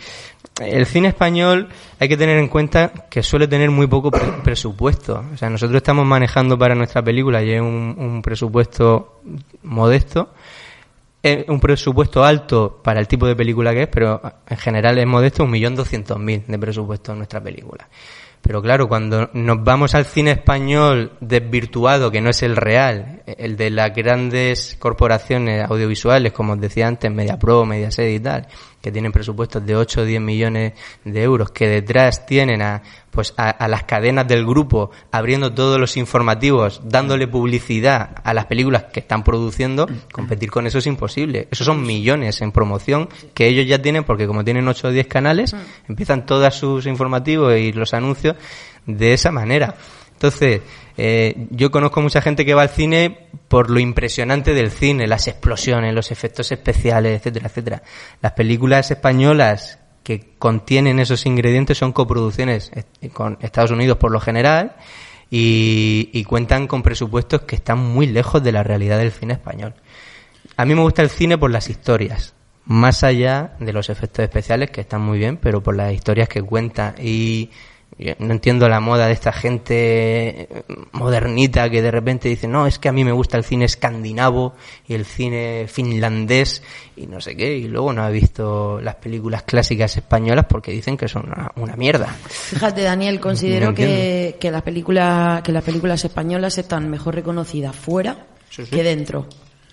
el cine español hay que tener en cuenta que suele tener muy poco pre- presupuesto. O sea, nosotros estamos manejando para nuestra película y es un, un presupuesto modesto. Es un presupuesto alto para el tipo de película que es, pero en general es modesto, un millón doscientos mil de presupuesto en nuestra película. Pero claro, cuando nos vamos al cine español desvirtuado, que no es el real, el de las grandes corporaciones audiovisuales, como os decía antes, MediaPro, Mediaset y tal, que tienen presupuestos de 8 o 10 millones de euros, que detrás tienen a pues a, a las cadenas del grupo, abriendo todos los informativos, dándole publicidad a las películas que están produciendo, competir con eso es imposible. Esos son millones en promoción que ellos ya tienen, porque como tienen 8 o 10 canales, empiezan todos sus informativos y los anuncios de esa manera. Entonces, eh, yo conozco mucha gente que va al cine por lo impresionante del cine, las explosiones, los efectos especiales, etcétera, etcétera. Las películas españolas que contienen esos ingredientes son coproducciones eh, con Estados Unidos por lo general y, y cuentan con presupuestos que están muy lejos de la realidad del cine español. A mí me gusta el cine por las historias, más allá de los efectos especiales que están muy bien, pero por las historias que cuenta y no entiendo la moda de esta gente modernita que de repente dice, no, es que a mí me gusta el cine escandinavo y el cine finlandés y no sé qué, y luego no ha visto las películas clásicas españolas porque dicen que son una, una mierda. Fíjate, Daniel, considero No que, que las películas que las películas españolas están mejor reconocidas fuera que dentro.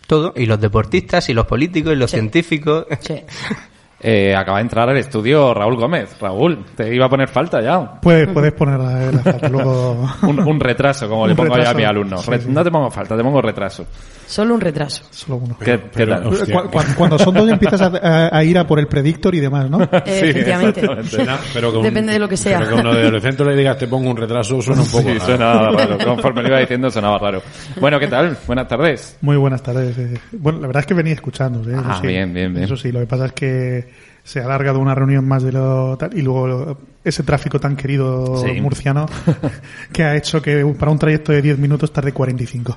Todo, y los deportistas, y los políticos, y los Sí. científicos. <laughs> Sí. Eh, acaba de entrar al estudio Raúl Gómez. Raúl, te iba a poner falta ya. Puedes, puedes poner la, la falta, luego... <laughs> Un, un retraso, como <laughs> le pongo a mi alumno. Sí, Re- sí. No te pongo falta, te pongo retraso. Solo un retraso. Solo uno. ¿Qué, qué tal? hostia. Cu- cu- Cuando, son dos empiezas a, a- a ir a por el predictor y demás, ¿no? <laughs> Eh, efectivamente. exactamente. Suena, pero Depende de lo que sea. Pero que uno de adolescente le digas te pongo un retraso suena un poco. Sí, raro. suena raro. Conforme lo iba diciendo, sonaba raro. Bueno, ¿qué tal? Buenas tardes. Muy buenas tardes. eh. Bueno, la verdad es que venía escuchando. ¿eh? Ah, sí. bien, bien, bien. Eso sí, lo que pasa es que se ha alargado una reunión más de lo tal y luego lo- ese tráfico tan querido Sí. murciano <laughs> que ha hecho que para un trayecto de 10 minutos tarde 45.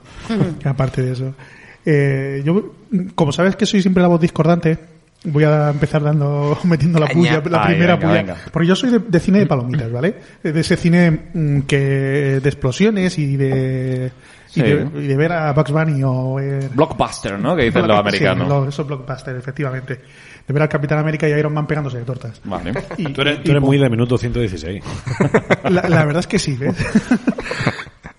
Aparte de eso. Eh, yo, como sabes que soy siempre la voz discordante, voy a empezar dando, <laughs> metiendo la puya, la Ay, primera venga, puya. venga. Porque yo soy de, de cine de palomitas, ¿vale? De ese cine mm, que, de explosiones y de, Sí. y de, y de ver a Bugs Bunny o ver, Blockbuster, ¿no? Que dicen los americanos. lo- eso es blockbuster, efectivamente. De ver al Capitán América y a Iron Man pegándose de tortas. Vale. Y- Tú eres, y tú eres po- muy de minuto 116. <laughs> La, la verdad es que sí, ¿ves? <laughs>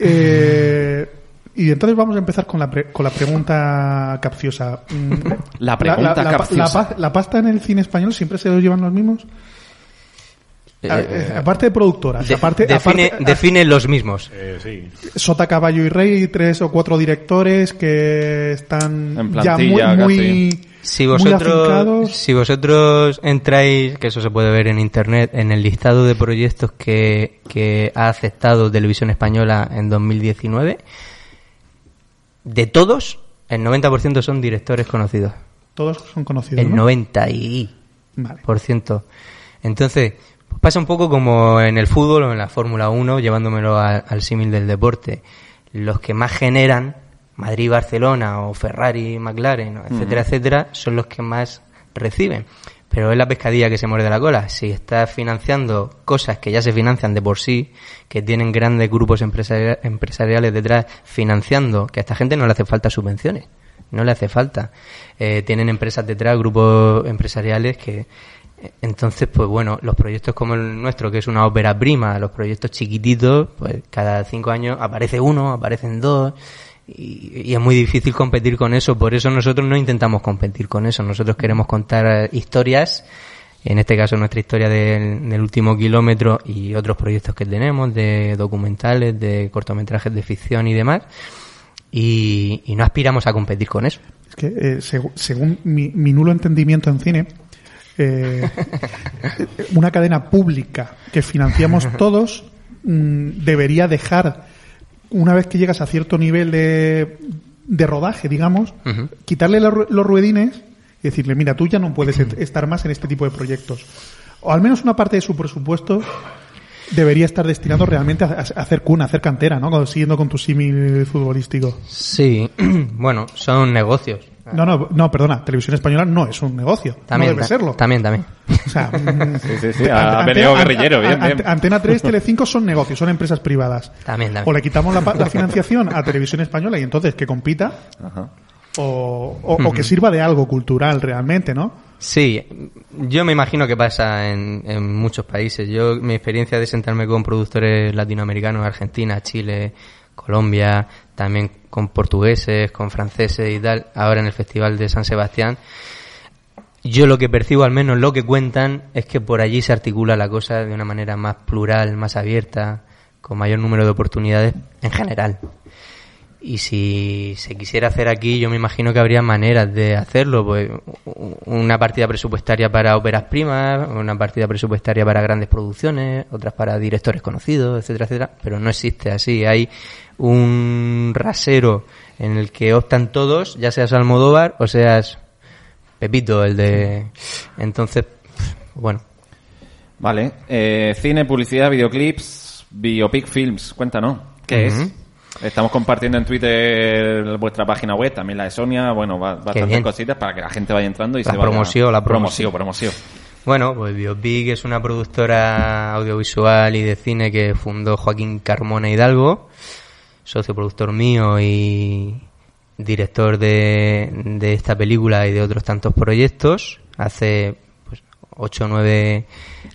Eh, y entonces vamos a empezar con la, pre- con la pregunta capciosa. Mm, La pregunta pa- capciosa. ¿La pasta en el cine español siempre se lo llevan los mismos? A- Eh, eh, aparte de productoras, de- aparte, define, aparte- define los mismos. Eh, sí. Sota, Caballo y Rey, tres o cuatro directores que están En ya muy, muy, Si vosotros, si vosotros entráis, que eso se puede ver en internet, en el listado de proyectos que, que ha aceptado Televisión Española en 2019, de todos, el 90% son directores conocidos. Todos son conocidos. El ¿no? 90 y Vale. por ciento. Entonces, pues pasa un poco como en el fútbol o en la Fórmula 1, llevándomelo al símil del deporte. Los que más generan, Madrid, Barcelona o Ferrari, McLaren, o etcétera, etcétera, son los que más reciben. Pero es la pescadilla que se muerde la cola. Si estás financiando cosas que ya se financian de por sí, que tienen grandes grupos empresari- empresariales detrás financiando, que a esta gente no le hace falta subvenciones no le hace falta. Eh, tienen empresas detrás, grupos empresariales que eh, entonces, pues bueno, los proyectos como el nuestro, que es una ópera prima, los proyectos chiquititos, pues cada cinco años aparece uno, aparecen dos, y, y es muy difícil competir con eso. Por eso nosotros no intentamos competir con eso. Nosotros queremos contar eh, historias, en este caso nuestra historia del, último kilómetro y otros proyectos que tenemos, de documentales, de cortometrajes de ficción y demás. Y, no aspiramos a competir con eso. Es que, eh, según mi, mi nulo entendimiento en cine, eh, <laughs> una cadena pública que financiamos todos mm, debería dejar, una vez que llegas a cierto nivel de, de rodaje, digamos, quitarle los, ru- los ruedines y decirle, mira, tú ya no puedes <clears throat> estar más en este tipo de proyectos. O al menos una parte de su presupuesto debería estar destinado realmente a, a hacer cuna, a hacer cantera, ¿no? Siguiendo con tu símil futbolístico. Sí, <clears throat> bueno, son negocios. No, no, no, perdona, Televisión Española no es un negocio. También, no debe ta- serlo. También, también. O sea, <laughs> mm, Sí, sí, sí. ante- Ha ante- venido ante- guerrillero, bien, ante- bien. Antena 3, Telecinco son negocios, son empresas privadas. También, O también. le quitamos la, <laughs> financiación a Televisión Española y entonces que compita, Ajá. o, o- o que sirva de algo cultural realmente, ¿no? Sí, yo me imagino que pasa en, en muchos países. Yo, mi experiencia de sentarme con productores latinoamericanos, Argentina, Chile, Colombia, también con portugueses, con franceses y tal, ahora en el Festival de San Sebastián, yo lo que percibo, al menos lo que cuentan, es que por allí se articula la cosa de una manera más plural, más abierta, con mayor número de oportunidades en general. Y si se quisiera hacer aquí, yo me imagino que habría maneras de hacerlo. Pues una partida presupuestaria para óperas primas, una partida presupuestaria para grandes producciones, otras para directores conocidos, etcétera, etcétera. Pero no existe así. Hay un rasero en el que optan todos, ya seas Almodóvar o seas Pepito, el de. Entonces, bueno, Vale. Eh, cine, publicidad, videoclips, biopic films. Cuéntanos. ¿Qué es? Estamos compartiendo en Twitter vuestra página web, también la de Sonia. Bueno, ba- bastantes cositas para que la gente vaya entrando y La se vaya... promoción, la promoción. promoción. Bueno, pues Biopic es una productora audiovisual y de cine que fundó Joaquín Carmona Hidalgo, socio productor mío y director de, de esta película y de otros tantos proyectos. Hace pues, 8 o 9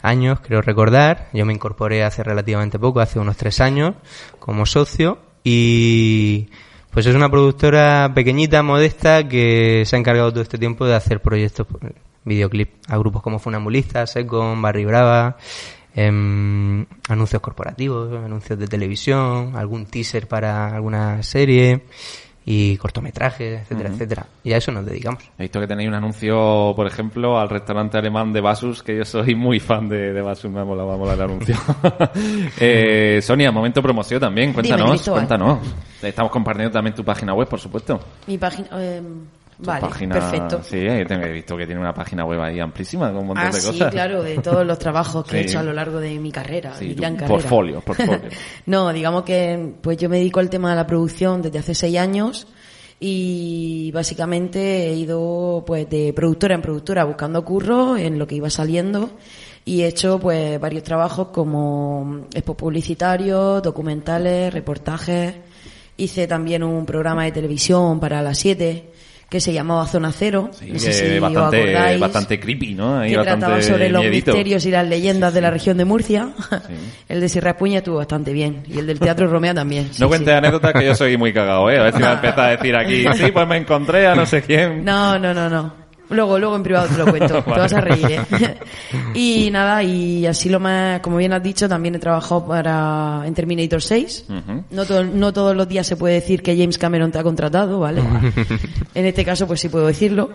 años, creo recordar. Yo me incorporé hace relativamente poco, hace unos 3 años, como socio. Y pues es una productora pequeñita, modesta, que se ha encargado todo este tiempo de hacer proyectos, pues, videoclip a grupos como Funambulistas, Secon, Barry Brava, em, anuncios corporativos, anuncios de televisión, algún teaser para alguna serie y cortometrajes, etcétera, etcétera. Y a eso nos dedicamos. He visto que tenéis un anuncio, por ejemplo, al restaurante alemán de Basus, que yo soy muy fan de, de Basus, me ha molado, me ha molado el anuncio. <laughs> eh, Sonia, momento promoción también, cuéntanos, cuéntanos. Estamos compartiendo también tu página web, por supuesto. Mi página. eh, Tu vale, página- perfecto. Sí, he visto que tiene una página web ahí amplísima con un montón Ah, de sí, cosas. claro, de todos los trabajos que he <laughs> Sí. hecho a lo largo de mi carrera, Sí, mi tu gran carrera. portfolio, <laughs> portfolio. no, digamos que pues yo me dedico al tema de la producción desde hace seis años y básicamente he ido pues de productora en productora buscando curro en lo que iba saliendo y he hecho pues varios trabajos como expos publicitarios, documentales, reportajes. Hice también un programa de televisión para las 7 que se llamaba Zona Cero. Sí, no sé si os bastante, acordáis bastante creepy, ¿no? Ahí que bastante trataba sobre los miedito. misterios y las leyendas de la región de Murcia. <laughs> El de Sierra Espuña estuvo bastante bien. Y el del Teatro Romea también. sí, No cuentes sí. anécdotas que yo soy muy cagado, ¿eh? A ver si me <laughs> empieza a decir aquí, sí, pues me encontré a no sé quién. No, no, no, no. Luego, luego en privado te lo cuento. <laughs> Te vas a reír, ¿eh? <laughs> y nada, y así lo más, como bien has dicho, también he trabajado para, en Terminator 6. Ujú. No, todo- no todos los días se puede decir que James Cameron te ha contratado, ¿vale? <laughs> en este caso, pues sí puedo decirlo.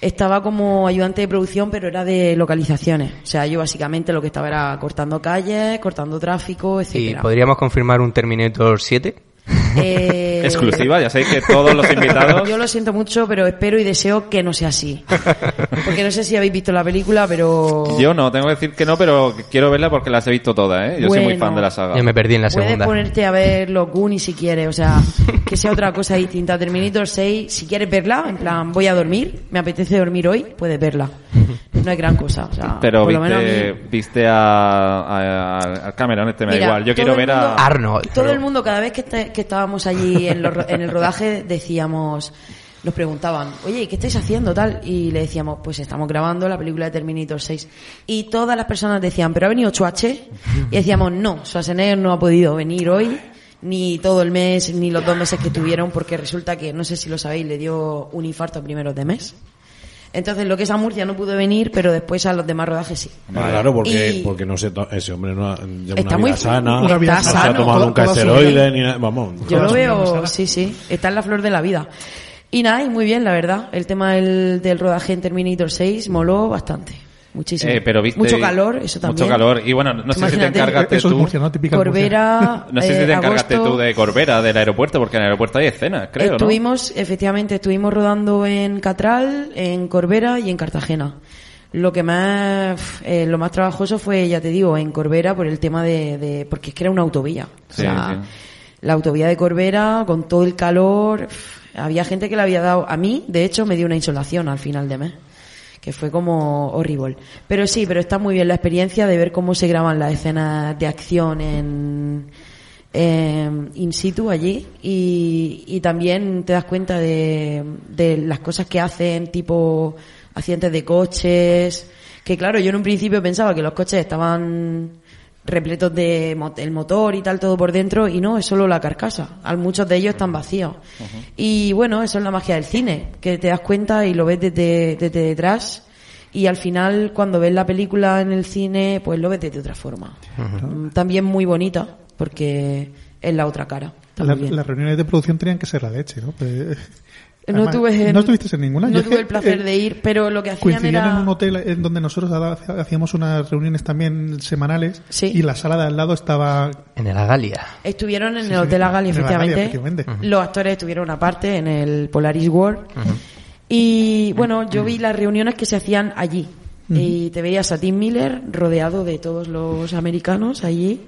Estaba como ayudante de producción, pero era de localizaciones. O sea, yo básicamente lo que estaba era cortando calles, cortando tráfico, Y etcétera. podríamos confirmar un Terminator 7. <laughs> Eh, Exclusiva, ya sabéis que todos los invitados... Yo lo siento mucho, pero espero y deseo que no sea así. Porque no sé si habéis visto la película, pero... Yo no, tengo que decir que no, pero quiero verla porque las he visto todas, ¿eh? Yo soy muy fan de la saga. Yo me perdí en la Puedes ponerte a ver los Goonies si quieres, o sea, que sea otra cosa distinta. Terminator 6, si quieres verla, en plan, voy a dormir, me apetece dormir hoy, puedes verla. No hay gran cosa, o sea, Pero por lo menos a viste, mí- viste a, a, a Cameron, este me da Mira, igual. Yo todo quiero el ver a... mundo- Arnold. Todo pero- el mundo, cada vez que, este- que estábamos allí en, los ro- en el rodaje, decíamos, nos preguntaban, oye, ¿y ¿qué estáis haciendo tal? Y le decíamos, pues estamos grabando la película de Terminator 6. Y todas las personas decían, ¿pero ha venido Chuache? Y decíamos, no, Schwarzenegger no ha podido venir hoy, ni todo el mes, ni los dos meses que tuvieron, porque resulta que, no sé si lo sabéis, le dio un infarto a primeros de mes. Entonces, lo que es a Murcia no pudo venir, pero después a los demás rodajes sí. Claro, porque, Y- porque no se to- ese hombre no ha, lleva Está una muy vida sana, Una vida no se ha tomado nunca esteroides ni nada. Vamos. Yo lo veo, sí, sí, está en la flor de la vida. Y nada, y muy bien, la verdad. El tema del, del rodaje en Terminator 6 moló bastante. Muchísimo. Eh, pero viste... Mucho calor, eso también. Mucho calor. Y bueno, no sé si te encargaste Eso es tú... Murcia, ¿no? Corbera, No sé si eh, te encargaste agosto, tú de Corbera, del aeropuerto, porque en el aeropuerto hay escenas, creo, ¿no? Estuvimos, efectivamente, estuvimos rodando en Catral, en Corbera y en Cartagena. Lo que más, eh, lo más trabajoso fue, ya te digo, en Corbera por el tema de, de- porque es que era una autovía. O sea, sí. la autovía de Corbera, con todo el calor, había gente que le había dado, a mí, de hecho, me dio una insolación al final de mes. Que fue como horrible. Pero sí, pero está muy bien la experiencia de ver cómo se graban las escenas de acción en, eh, in situ allí y, y también te das cuenta de, de las cosas que hacen, tipo accidentes de coches, que claro, yo en un principio pensaba que los coches estaban repletos de mo- el motor y tal todo por dentro y no, es solo la carcasa. Al muchos de ellos están vacíos. Y bueno, eso es la magia del cine, que te das cuenta y lo ves desde, desde detrás y al final cuando ves la película en el cine pues lo ves de otra forma. Mm, También muy bonita porque es la otra cara. La- las reuniones de producción tenían que ser la leche, ¿no? Pues, no, además, tuve en- ¿No estuviste en ninguna? No Yo tuve el placer eh, de ir, pero lo que hacían Coincidían era... en un hotel en donde nosotros ha- hacíamos unas reuniones también semanales Sí. y la sala de al lado estaba En el Agalia. Estuvieron en Sí, el sí, Hotel Agali, en el Agali, efectivamente. efectivamente. Los actores estuvieron aparte en el Polaris World. Y bueno, yo vi las reuniones que se hacían allí. Y te veías a Tim Miller rodeado de todos los americanos allí.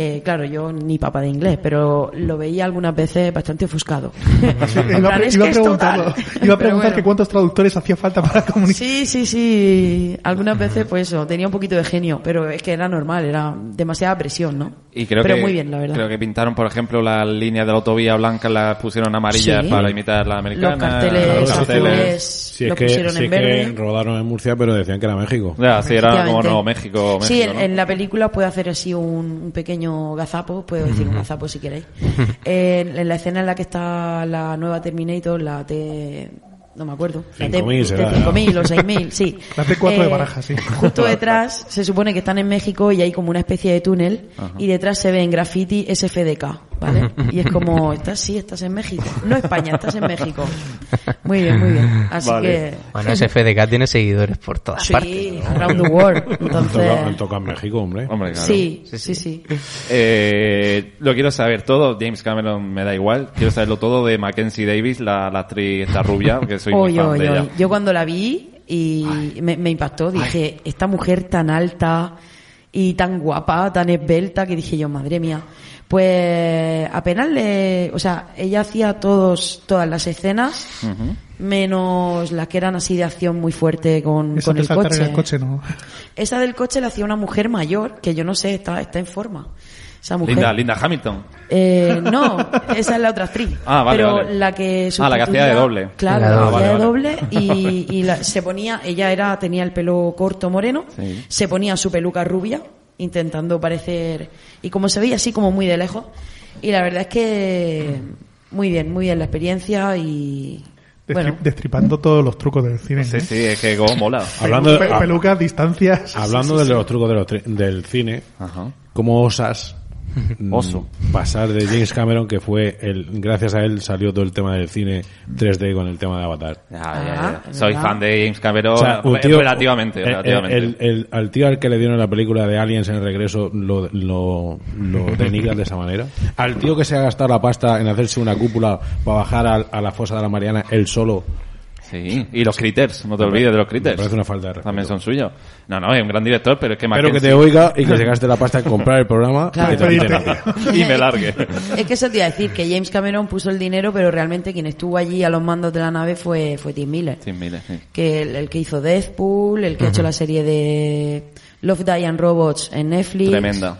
Eh, claro, yo ni papa de inglés, pero lo veía algunas veces bastante ofuscado. <laughs> En iba, a iba a total. Iba a preguntar bueno. que cuántos traductores hacía falta para <laughs> comunicar. Sí, sí, sí. Algunas veces, pues eso, tenía un poquito de genio, pero es que era normal, era demasiada presión, ¿no? Y creo pero que, muy bien, la verdad. Creo que pintaron, por ejemplo, las líneas de la autovía blanca, las pusieron amarillas Sí. para imitar la americana. Los carteles los carteles. azules Si es lo que, pusieron si en es que verde. rodaron en Murcia, pero decían que era México. Ya, sí, era como. Nuevo México. sí, México, en, ¿no? en la película puedo hacer así un, un pequeño gazapo, puedo decir un gazapo si queréis. en, en la escena en la que está la nueva Terminator, la T... no me acuerdo. La T- 5.000 será, ¿no? T5000 o 6000, sí. <laughs> La T4 de Barajas, sí. Justo <laughs> detrás se supone que están en México y hay como una especie de túnel y detrás se ve en graffiti SFDK, ¿vale? <laughs> Y es como, estás, sí, estás en México. No España, estás en México. Muy bien, muy bien. Así Vale. que... Bueno, ese FDK tiene seguidores por todas partes. Sí, around the world. Entonces... toca, en México, hombre. Hombre, claro. Sí, sí, sí. Eh, lo quiero saber todo. James Cameron me da igual. Quiero saberlo todo de Mackenzie Davis, la, la actriz esta rubia, que soy muy Oy, fan oy, de ella. Yo cuando la vi y me, me impactó, dije, esta mujer tan alta y tan guapa, tan esbelta, que dije yo, madre mía. Pues apenas le, o sea, ella hacía todos, todas las escenas, menos las que eran así de acción muy fuerte con, con de el coche. el coche, ¿no? Esa del coche la hacía una mujer mayor, que yo no sé, está, está en forma. Esa mujer. Linda, Linda Hamilton. Eh, no, <laughs> esa es la otra actriz. Ah, vale, Pero vale. la que Ah, la que hacía de doble. Claro, La la, doble. que hacía Ah, de vale, doble y, <laughs> y la- se ponía, ella era tenía el pelo corto moreno, Sí. se ponía su peluca rubia, intentando parecer y como se veía así como muy de lejos y la verdad es que muy bien, muy bien la experiencia y Destri- bueno, Destripando todos los trucos del cine. Sí, ¿eh? sí, es que como mola. Hablando de- pelucas, distancias. Hablando de los trucos de los tri- del cine, Ajá. ¿cómo osas Oso. pasar de James Cameron, que fue el, gracias a él salió todo el tema del cine 3D con el tema de Avatar? Ya, Ah, ya. Soy fan de James Cameron O sea, un eh, tío- relativamente, el- relativamente. el- el- al tío al que le dieron la película de Aliens en el regreso lo, lo, lo <laughs> denigran de esa manera. Al tío que se ha gastado la pasta en hacerse una cúpula para bajar a, a la fosa de la Mariana él solo. Sí, y los critters, no te olvides de los critters. Me parece una falta de respeto. También son suyos. No, no, es un gran director, pero es que Espero que te oiga y que se gaste la pasta en comprar el programa Claro. y que te <laughs> y me largue. es que eso te iba a decir que James Cameron puso el dinero, pero realmente quien estuvo allí a los mandos de la nave fue fue Tim Miller. Sin miles, sí. que el, el que hizo Deathpool, el que ha hecho la serie de Love, Die and Robots en Netflix. Tremenda.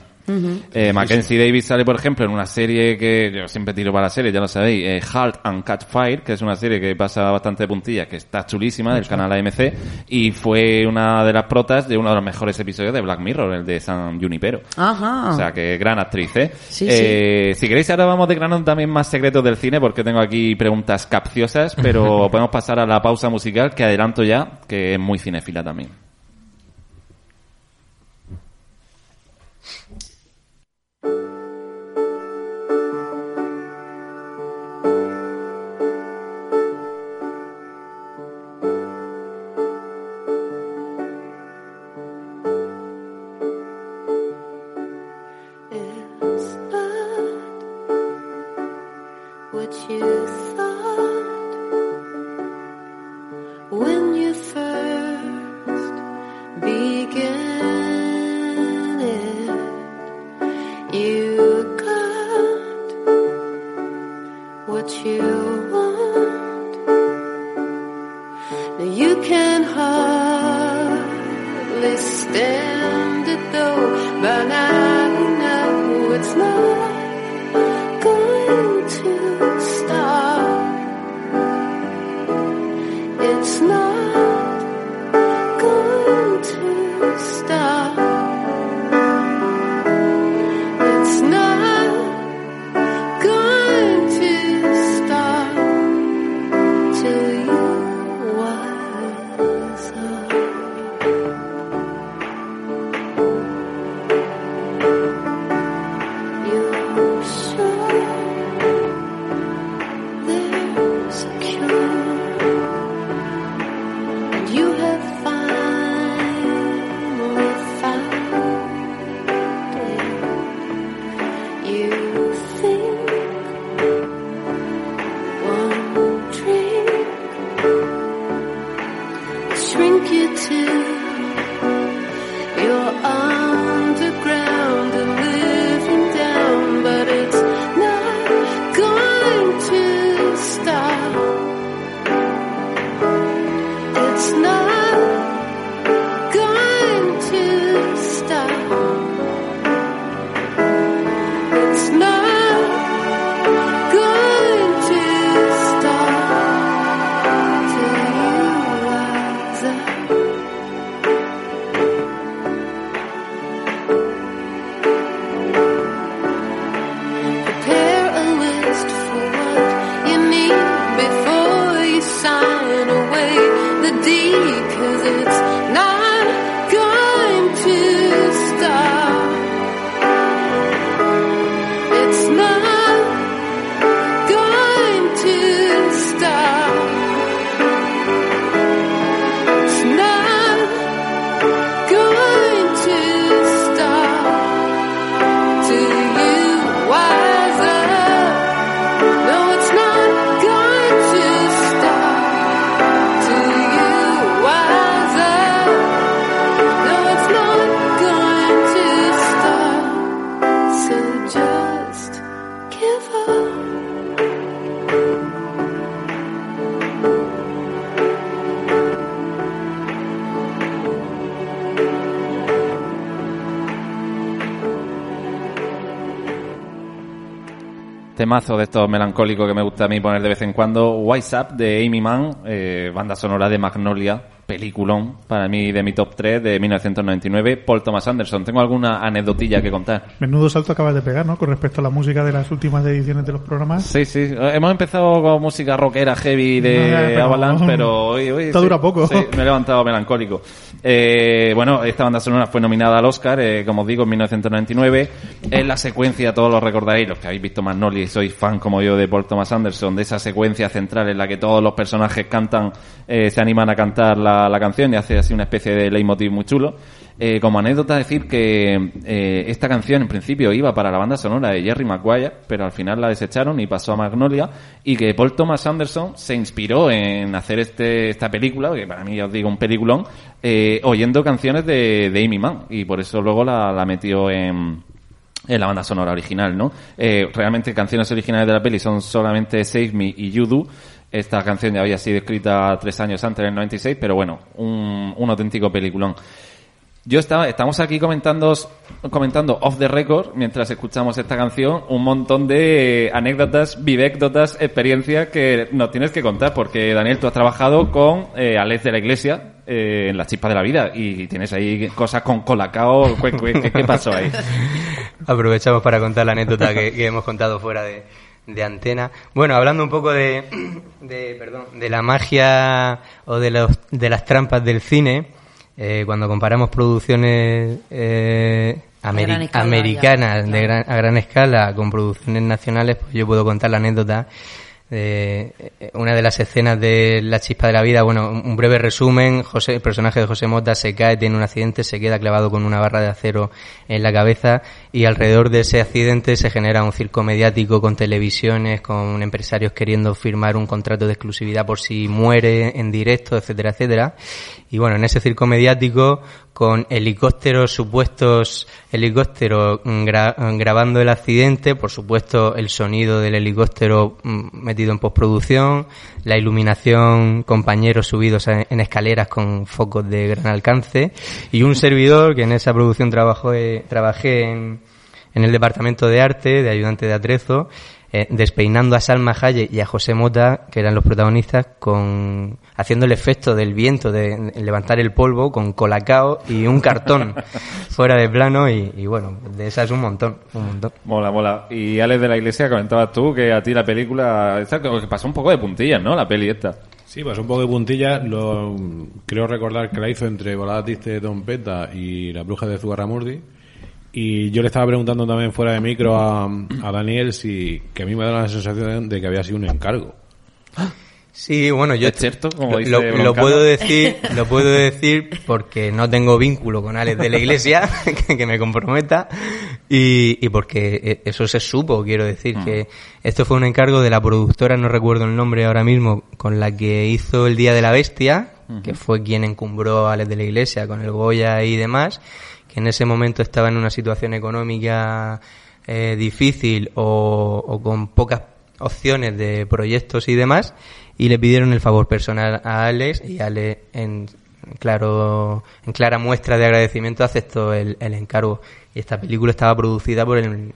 Eh, Mackenzie Davis sale, por ejemplo, en una serie que yo siempre tiro para la serie, ya lo sabéis, eh, Halt and Catch Fire, que es una serie que pasa bastante de puntillas, que está chulísima, del canal AMC, y fue una de las protas de uno de los mejores episodios de Black Mirror, el de San Junipero. Ajá. O sea, que gran actriz, ¿eh? Sí, Eh, Si queréis, ahora vamos desgranando también más secretos del cine, porque tengo aquí preguntas capciosas, pero <laughs> podemos pasar a la pausa musical, que adelanto ya, que es muy cinéfila también. Temazo de estos melancólicos que me gusta a mí poner de vez en cuando. Wise Up de Amy Mann, eh, banda sonora de Magnolia, peliculón para mí de mi top 3 de 1999. Paul Thomas Anderson. Tengo alguna anecdotilla que contar. Menudo salto acabas de pegar, ¿no? Con respecto a la música de las últimas ediciones de los programas. Sí, sí. Hemos empezado con música rockera heavy de No, pero- Avalanche, pero hoy, hoy Esto sí, dura poco. sí, me he levantado melancólico. Eh, bueno, esta banda sonora fue nominada al Oscar, eh, como os digo, en 1999. Es la secuencia, todos lo recordaréis, los que habéis visto Magnolia y sois fan como yo de Paul Thomas Anderson, de esa secuencia central en la que todos los personajes cantan, eh, se animan a cantar la, la canción y hace así una especie de leitmotiv muy chulo. Eh, como anécdota decir que eh, esta canción en principio iba para la banda sonora de Jerry Maguire, pero al final la desecharon y pasó a Magnolia y que Paul Thomas Anderson se inspiró en hacer este esta película, que para mí ya os digo un peliculón, eh, oyendo canciones de, de Amy Mann y por eso luego la, la metió en en la banda sonora original, ¿no? Realmente canciones originales de la peli son solamente Save Me y You Do. Esta canción ya había sido escrita tres años antes, en el 96, pero bueno, un, un auténtico peliculón. Yo estaba, estamos aquí comentando, comentando off the record, mientras escuchamos esta canción, un montón de anécdotas, vivécdotas, experiencias que nos tienes que contar, porque Daniel, tú has trabajado con eh, Alex de la Iglesia eh, en la chispa de la vida y tienes ahí cosas con colacao. ¿Qué, qué- qué pasó ahí? <laughs> Aprovechamos para contar la anécdota que hemos contado fuera de, de antena. Bueno, hablando un poco de, de, perdón, de la magia o de, los, de las trampas del cine, eh, cuando comparamos producciones eh, ameri- gran escala, americanas ya, de gran- a gran escala con producciones nacionales, pues yo puedo contar la anécdota de eh, una de las escenas de La chispa de la vida, bueno, un un breve resumen, José, el personaje de José Mota se cae, tiene un accidente, se queda clavado con una barra de acero en la cabeza y alrededor de ese accidente se genera un circo mediático con televisiones, con empresarios queriendo firmar un contrato de exclusividad por si muere en directo, etcétera, etcétera. Y bueno, en ese circo mediático, con helicópteros, supuestos helicópteros mm, mm, grabando el accidente, por supuesto el sonido del helicóptero mm, metido en postproducción, la iluminación, compañeros subidos en escaleras con focos de gran alcance, y un servidor que en esa producción trabajó, eh, trabajé en, en el departamento de arte, de ayudante de atrezo, eh, despeinando a Salma Hayek y a José Mota, que eran los protagonistas, con haciendo el efecto del viento de, de levantar el polvo con colacao y un cartón <laughs> fuera de plano y, y bueno, de esas un montón, un montón. Mola, mola. Y Alex de la Iglesia, comentabas tú que a ti la película, esta como que pasó un poco de puntillas, ¿no? La peli esta. Sí, pasó un poco de puntilla. Lo, creo recordar que la hizo entre Volada Triste de Don Peta y La Bruja de Zugarramurdi. Y yo le estaba preguntando también fuera de micro a, a Daniel si que a mí me da la sensación de que había sido un encargo. Sí, bueno, yo Es cierto, como lo, dice lo- puedo decir, lo puedo decir porque no tengo vínculo con Alex de la Iglesia <laughs> que, que me comprometa y, y porque eh, eso se supo, quiero decir Mm. que esto fue un encargo de la productora, no recuerdo el nombre ahora mismo, con la que hizo El Día de la Bestia, que fue quien encumbró a Alex de la Iglesia con el Goya y demás, en ese momento estaba en una situación económica eh, difícil o, con pocas opciones de proyectos y demás, y le pidieron el favor personal a Alex y Alex en claro en clara muestra de agradecimiento aceptó el encargo y esta película estaba producida por el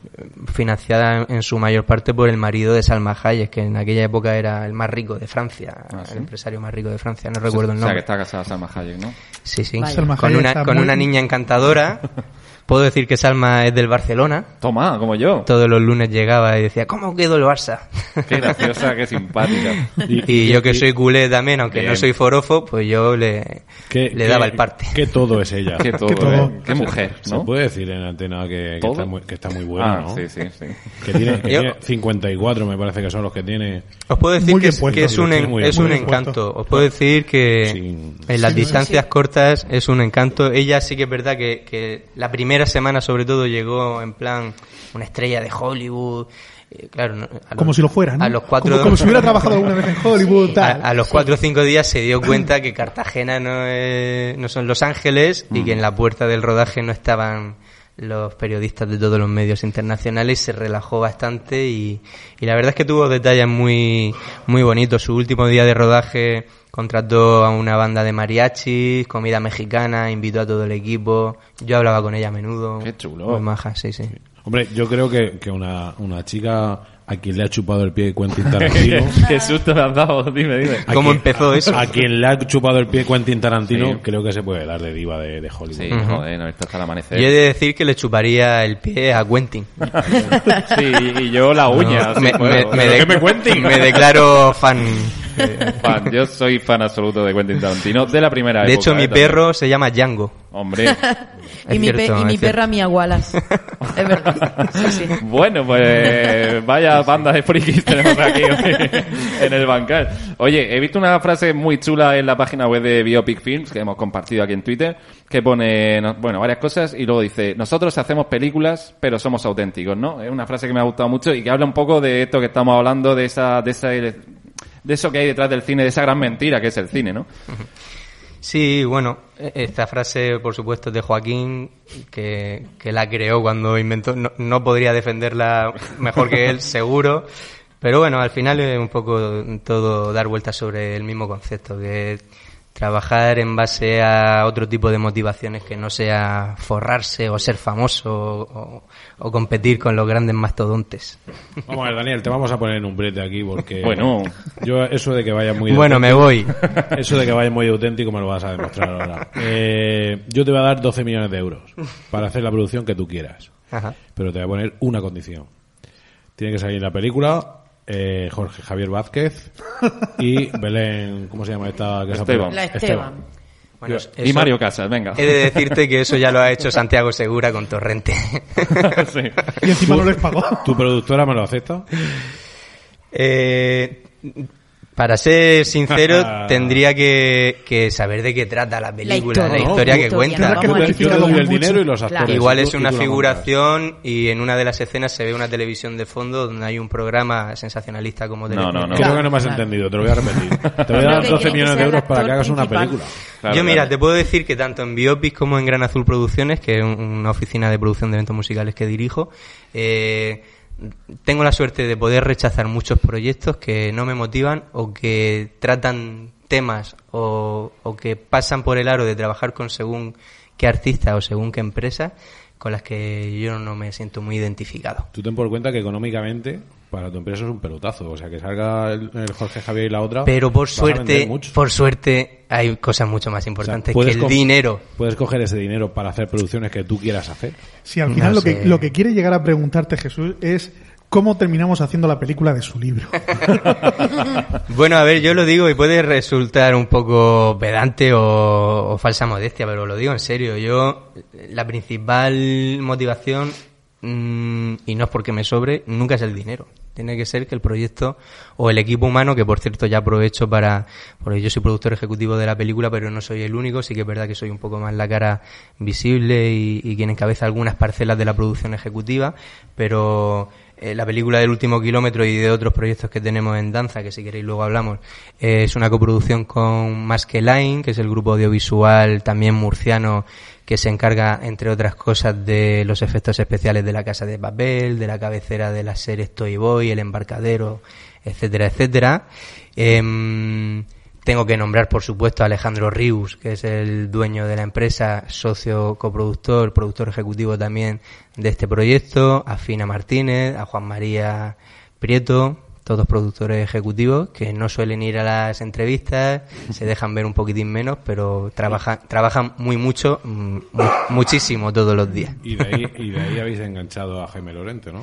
financiada en su mayor parte por el marido de Salma Hayek que en aquella época era el más rico de Francia Ah, ¿sí? el empresario más rico de Francia no recuerdo el O sea, que nombre está casada Salma Hayek, ¿no? sí sí Vaya. Con una con muy- una niña encantadora <laughs> puedo decir que Salma es del Barcelona Toma, como yo. todos los lunes llegaba y decía ¿cómo quedó el Barça? Qué graciosa, qué simpática. y yo que soy culé también aunque Bien. no soy forofo pues yo le Que- le que- daba el parte Que todo es ella. Qué todo, Qué todo. ¿eh? Qué mujer, Se ¿no? puede decir en antena que, que está, muy, que está muy buena, ah, ¿no? sí, sí, sí. Que tiene, que Yo- tiene 54, me parece que son los que tiene. Os puedo decir que puesto, que es sí, un, en- es un encanto. Os puedo decir que Sin- en las Sí, distancias sí. cortas es un encanto. Ella sí que es verdad que, que la primera semana sobre todo llegó en plan una estrella de Hollywood. eh, Claro, no- a Como los- si lo fuera, ¿no? A los cuatro, Como, como si hubiera <laughs> trabajado alguna vez en Hollywood, a, tal. a los cuatro o cinco días se dio cuenta que Cartagena no, es- no son Los Ángeles y que en la puerta del rodaje no estaban los periodistas de todos los medios internacionales se relajó bastante y, y la verdad es que tuvo detalles muy muy bonitos. Su último día de rodaje contrató a una banda de mariachis, comida mexicana, invitó a todo el equipo. Yo hablaba con ella a menudo. Qué chulo. Muy maja, sí, sí. Hombre, yo creo que, que una, una chica a quien le ha chupado el pie Quentin <laughs> Tarantino. Qué susto me has dado, dime, dime. a ¿Cómo quien- empezó eso? A quien le ha chupado el pie Quentin Tarantino, Sí. creo que se puede dar de diva de, de Hollywood. Sí, joder, no, esto hasta el amanecer. Y he de decir que le chuparía el pie a Quentin. <laughs> Sí, y yo la uña. No, me, me- me ¿Pero de- me cuenten? me declaro fan. <laughs> Fan, yo soy fan absoluto de Quentin Tarantino, de la primera De época, hecho, mi. También. perro se llama Django. Hombre, <laughs> y mi, pe- cierto, y mi perra Mia Wallace. es verdad. Sí, sí. <laughs> bueno, pues vaya banda de frikis tenemos aquí hoy en el bancal. Oye, he visto una frase muy chula en la página web de Biopic Films, que hemos compartido aquí en Twitter, que pone, no- bueno, varias cosas, y luego dice, nosotros hacemos películas, pero somos auténticos, ¿no? Es una frase que me ha gustado mucho y que habla un poco de esto que estamos hablando, de esa, de esa, de eso que hay detrás del cine, de esa gran mentira que es el cine, ¿no? Sí, bueno, e- esta frase, por supuesto, es de Joaquín, que, que la creó cuando inventó. No, no podría defenderla mejor que él, <laughs> seguro. Pero bueno, al final es un poco todo dar vueltas sobre el mismo concepto, que trabajar en base a otro tipo de motivaciones que no sea forrarse o ser famoso o, o competir con los grandes mastodontes. Vamos a ver, Daniel, te vamos a poner en un brete aquí porque... <laughs> Bueno. Yo eso de que vaya muy... Bueno, me voy. <laughs> Eso de que vaya muy auténtico me lo vas a demostrar ahora. Eh, yo te voy a dar 12 millones de euros para hacer la producción que tú quieras. Ajá. Pero te voy a poner una condición. Tiene que salir la película eh, Jorge Javier Vázquez y <laughs> Belén... ¿Cómo se llama esta? Que Esteban. La Esteban. Bueno, y Mario Casas, venga. He de decirte que eso ya lo ha hecho <laughs> Santiago Segura con Torrente. <laughs> Sí. Y encima no les pagó. ¿Tu productora me lo acepta? Eh, para ser sincero, <laughs> tendría que, que saber de qué trata la película, la historia, historia, ¿no? que cuenta. Tendrás que Vamos a Yo te- yo te rectificarlo doy el mucho. dinero y los Claro. actores. Igual es una figuración y en una de las escenas se ve una televisión de fondo donde hay un programa sensacionalista como No, no, no. Creo que no me has Claro. entendido, te lo voy a repetir. <laughs> Te voy a dar que 12 quieren que millones de euros para que hagas una película. Claro, Yo, mira, claro. te puedo decir que tanto en Biopic como en Gran Azul Producciones, que es un- una oficina de producción de eventos musicales que dirijo, eh, tengo la suerte de poder rechazar muchos proyectos que no me motivan o que tratan temas o, o que pasan por el aro de trabajar con según qué artista o según qué empresa con las que yo no me siento muy identificado. Tú ten por cuenta que económicamente para tu empresa es un pelotazo. O sea, que salga el, el Jorge Javier y la otra. Pero por suerte, por suerte hay cosas mucho más O sea, importantes que el dinero. Puedes coger ese dinero para hacer producciones que tú quieras hacer. Si al final No lo, que, lo que quiere llegar a preguntarte Jesús es cómo terminamos haciendo la película de su libro. <laughs> Bueno, a ver, yo lo digo y puede resultar un poco pedante o, o falsa modestia, pero lo digo en serio. Yo, la principal motivación, mm, y no es porque me sobre, nunca es el dinero. Tiene que ser que el proyecto o el equipo humano, que por cierto ya aprovecho para, porque yo soy productor ejecutivo de la película, pero no soy el único, sí que es verdad que soy un poco más la cara visible y, y quien encabeza algunas parcelas de la producción ejecutiva, pero eh, la película del último kilómetro y de otros proyectos que tenemos en danza, que si queréis luego hablamos, eh, es una coproducción con Más que Line, que es el grupo audiovisual también murciano que se encarga, entre otras cosas, de los efectos especiales de la Casa de Papel, de la cabecera de las series Toy Boy, El Embarcadero, etcétera, etcétera. Em, tengo que nombrar, por supuesto, a Alejandro Rius, que es el dueño de la empresa, socio coproductor, productor ejecutivo también de este proyecto, a Fina Martínez, a Juan María Prieto, todos productores ejecutivos que no suelen ir a las entrevistas, <laughs> se dejan ver un poquitín menos, pero trabajan, trabajan muy mucho, mm, mu- muchísimo todos los días. Y de, ahí, y de ahí habéis enganchado a Jaime Lorente, ¿no?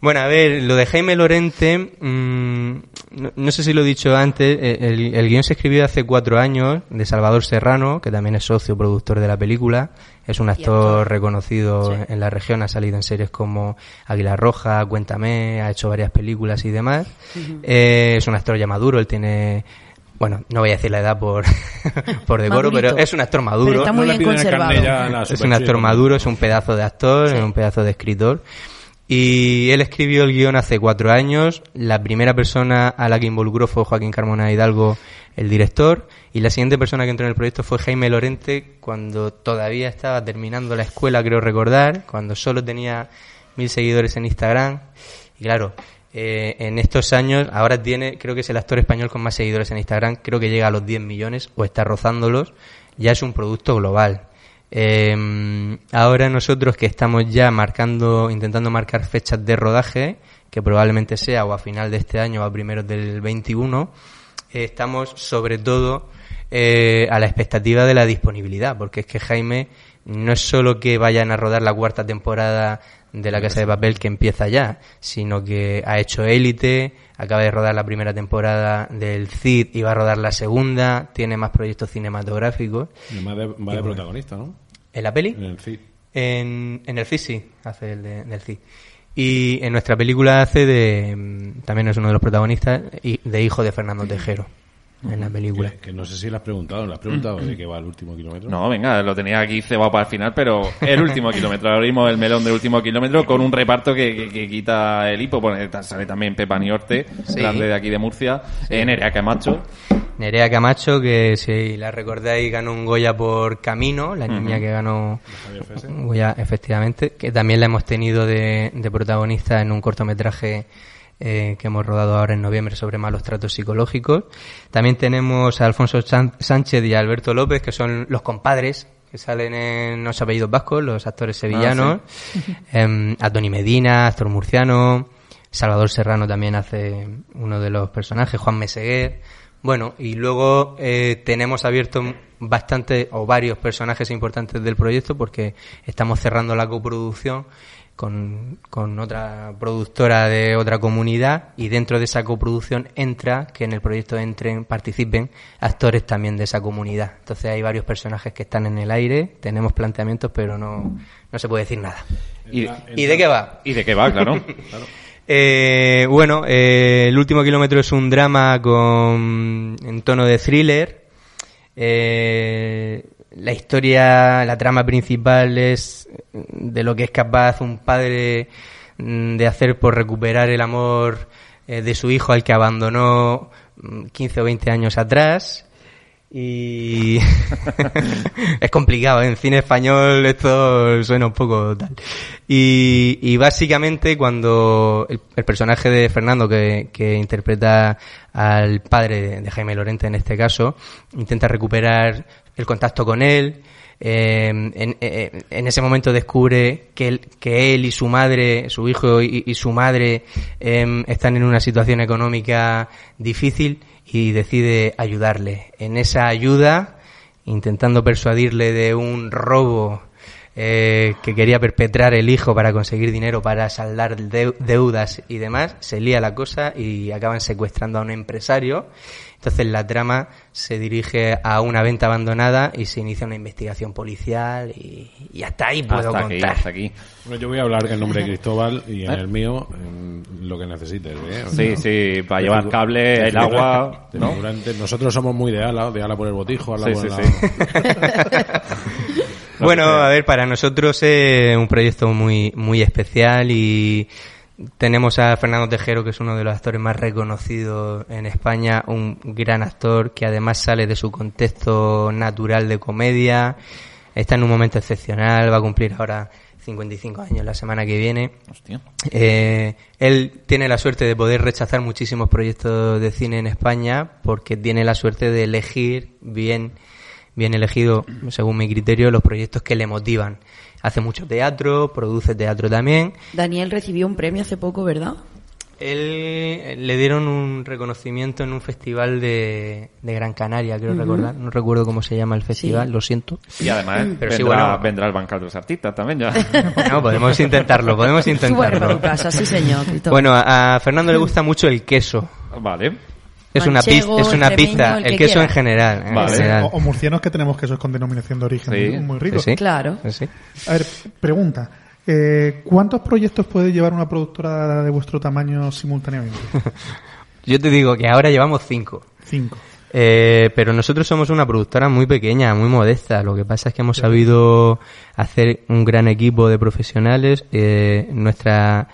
Bueno, a ver, lo de Jaime Lorente, mm, no, no sé si lo he dicho antes, eh, el, el guion se escribió hace cuatro años de Salvador Serrano, que también es socio productor de la película, es un actor reconocido en la región, ha salido en series como Águila Roja, Cuéntame, ha hecho varias películas y demás. Eh, es un actor ya maduro, él tiene... Bueno, no voy a decir la edad por, <laughs> por decoro, Madurito. pero es un actor maduro. Pero está muy No bien conservado. Es un actor maduro, es un pedazo de actor, es un pedazo de escritor. Y él escribió el guion hace cuatro años. La primera persona a la que involucró fue Joaquín Carmona Hidalgo, el director. Y la siguiente persona que entró en el proyecto fue Jaime Lorente, cuando todavía estaba terminando la escuela, creo recordar, cuando solo tenía mil seguidores en Instagram. Y claro, eh, en estos años, ahora tiene, creo que es el actor español con más seguidores en Instagram, creo que llega a los 10 millones o está rozándolos. Ya es un producto global. Eh, ahora nosotros que estamos ya marcando, intentando marcar fechas de rodaje, que probablemente sea o a final de este año o a primeros del 21, eh, estamos sobre todo eh, a la expectativa de la disponibilidad, porque es que Jaime no es solo que vayan a rodar la cuarta temporada de La Casa de Papel que empieza ya, sino que ha hecho Élite, acaba de rodar la primera temporada del CID y va a rodar la segunda, tiene más proyectos cinematográficos. Y más de, va de protagonista, ¿no? ¿En la peli? En el CID. En, en el CID sí, hace el de- del CID. Y en nuestra película hace de, mm, también es uno de los protagonistas, de hijo de Fernando Tejero, en la película. Que, que no sé si le has preguntado, ¿le has preguntado de qué va el último kilómetro? No, venga, lo tenía aquí cebado para el final, pero el último kilómetro. Abrimos el melón del último kilómetro con un reparto que, que- que quita el hipo. Pone- sale también Pepa Niorte, Sí. grande de aquí de Murcia. Eh, Nerea Camacho. Nerea Camacho, que si la recordáis ganó un Goya por Camino, la niña que ganó un Goya, efectivamente, que también la hemos tenido de, de protagonista en un cortometraje eh, que hemos rodado ahora en noviembre sobre malos tratos psicológicos. También tenemos a Alfonso Sánchez y a Alberto López, que son los compadres que salen en los apellidos vascos, los actores sevillanos. Em, a Tony Medina, actor murciano. Salvador Serrano también hace uno de los personajes, Juan Meseguer. Bueno, y luego eh, tenemos abierto bastante o varios personajes importantes del proyecto porque estamos cerrando la coproducción con, con otra productora de otra comunidad y dentro de esa coproducción entra que en el proyecto entren, participen actores también de esa comunidad. Entonces hay varios personajes que están en el aire, tenemos planteamientos, pero no, no se puede decir nada. ¿Y, ¿Y de qué va? ¿Y de qué va, <laughs> claro? Eh, bueno, eh, el último kilómetro es un drama con en tono de thriller. Eh, la historia, la trama principal es de lo que es capaz un padre mm, de hacer por recuperar el amor eh, de su hijo al que abandonó mm, 15 o 20 años atrás. Y <laughs> es complicado, ¿eh? en cine español esto suena un poco tal. Y, básicamente cuando el, personaje de Fernando que, que interpreta al padre de Jaime Lorente en este caso, intenta recuperar el contacto con él, eh, en, eh, en ese momento descubre que él, que él y su madre, su hijo y, su madre eh, están en una situación económica difícil y decide ayudarle. En esa ayuda, intentando persuadirle de un robo eh, que quería perpetrar el hijo para conseguir dinero para saldar deu- deudas y demás, se lía la cosa y acaban secuestrando a un empresario. Entonces la trama se dirige a una venta abandonada y se inicia una investigación policial y, y hasta ahí puedo hasta aquí, contar. hasta aquí. Bueno, yo voy a hablar en nombre de <laughs> Cristóbal y en ¿Eh? el mío en lo que necesites. ¿eh? Sí, sea, sí, para de llevar cable, el agua, ¿no? Nosotros somos muy de ala, de ala por el botijo, ala Sí, por sí, la... <laughs> <laughs> Bueno, a ver, para nosotros es un proyecto muy, muy especial y tenemos a Fernando Tejero, que es uno de los actores más reconocidos en España, un gran actor que además sale de su contexto natural de comedia, está en un momento excepcional, va a cumplir ahora 55 años la semana que viene. Hostia. Eh, él tiene la suerte de poder rechazar muchísimos proyectos de cine en España porque tiene la suerte de elegir bien, bien elegido, según mi criterio, los proyectos que le motivan. Hace mucho teatro, produce teatro también. Daniel recibió un premio hace poco, ¿verdad? Él eh, le dieron un reconocimiento en un festival de, de Gran Canaria, creo recordar. No recuerdo cómo se llama el festival, lo siento. Y además Pero vendrá, sí, bueno. vendrá el bancal de los artistas también ya. <laughs> No, podemos intentarlo, podemos Bueno, intentarlo. casa, sí señor. Bueno, a a Fernando le gusta mucho el queso. vale. Es una, pizza, es una extremeño, pizza, el el que queso quiera. en general. en Vale. general. O, o murcianos que tenemos quesos con denominación de origen Sí. muy, ricos. Sí, sí. Claro. Sí. A ver, pregunta. Eh, ¿Cuántos proyectos puede llevar una productora de vuestro tamaño simultáneamente? <laughs> Yo te digo que ahora llevamos cinco. Cinco. Eh, pero nosotros somos una productora muy pequeña, muy modesta. Lo que pasa es que hemos sabido hacer un gran equipo de profesionales. Eh, nuestra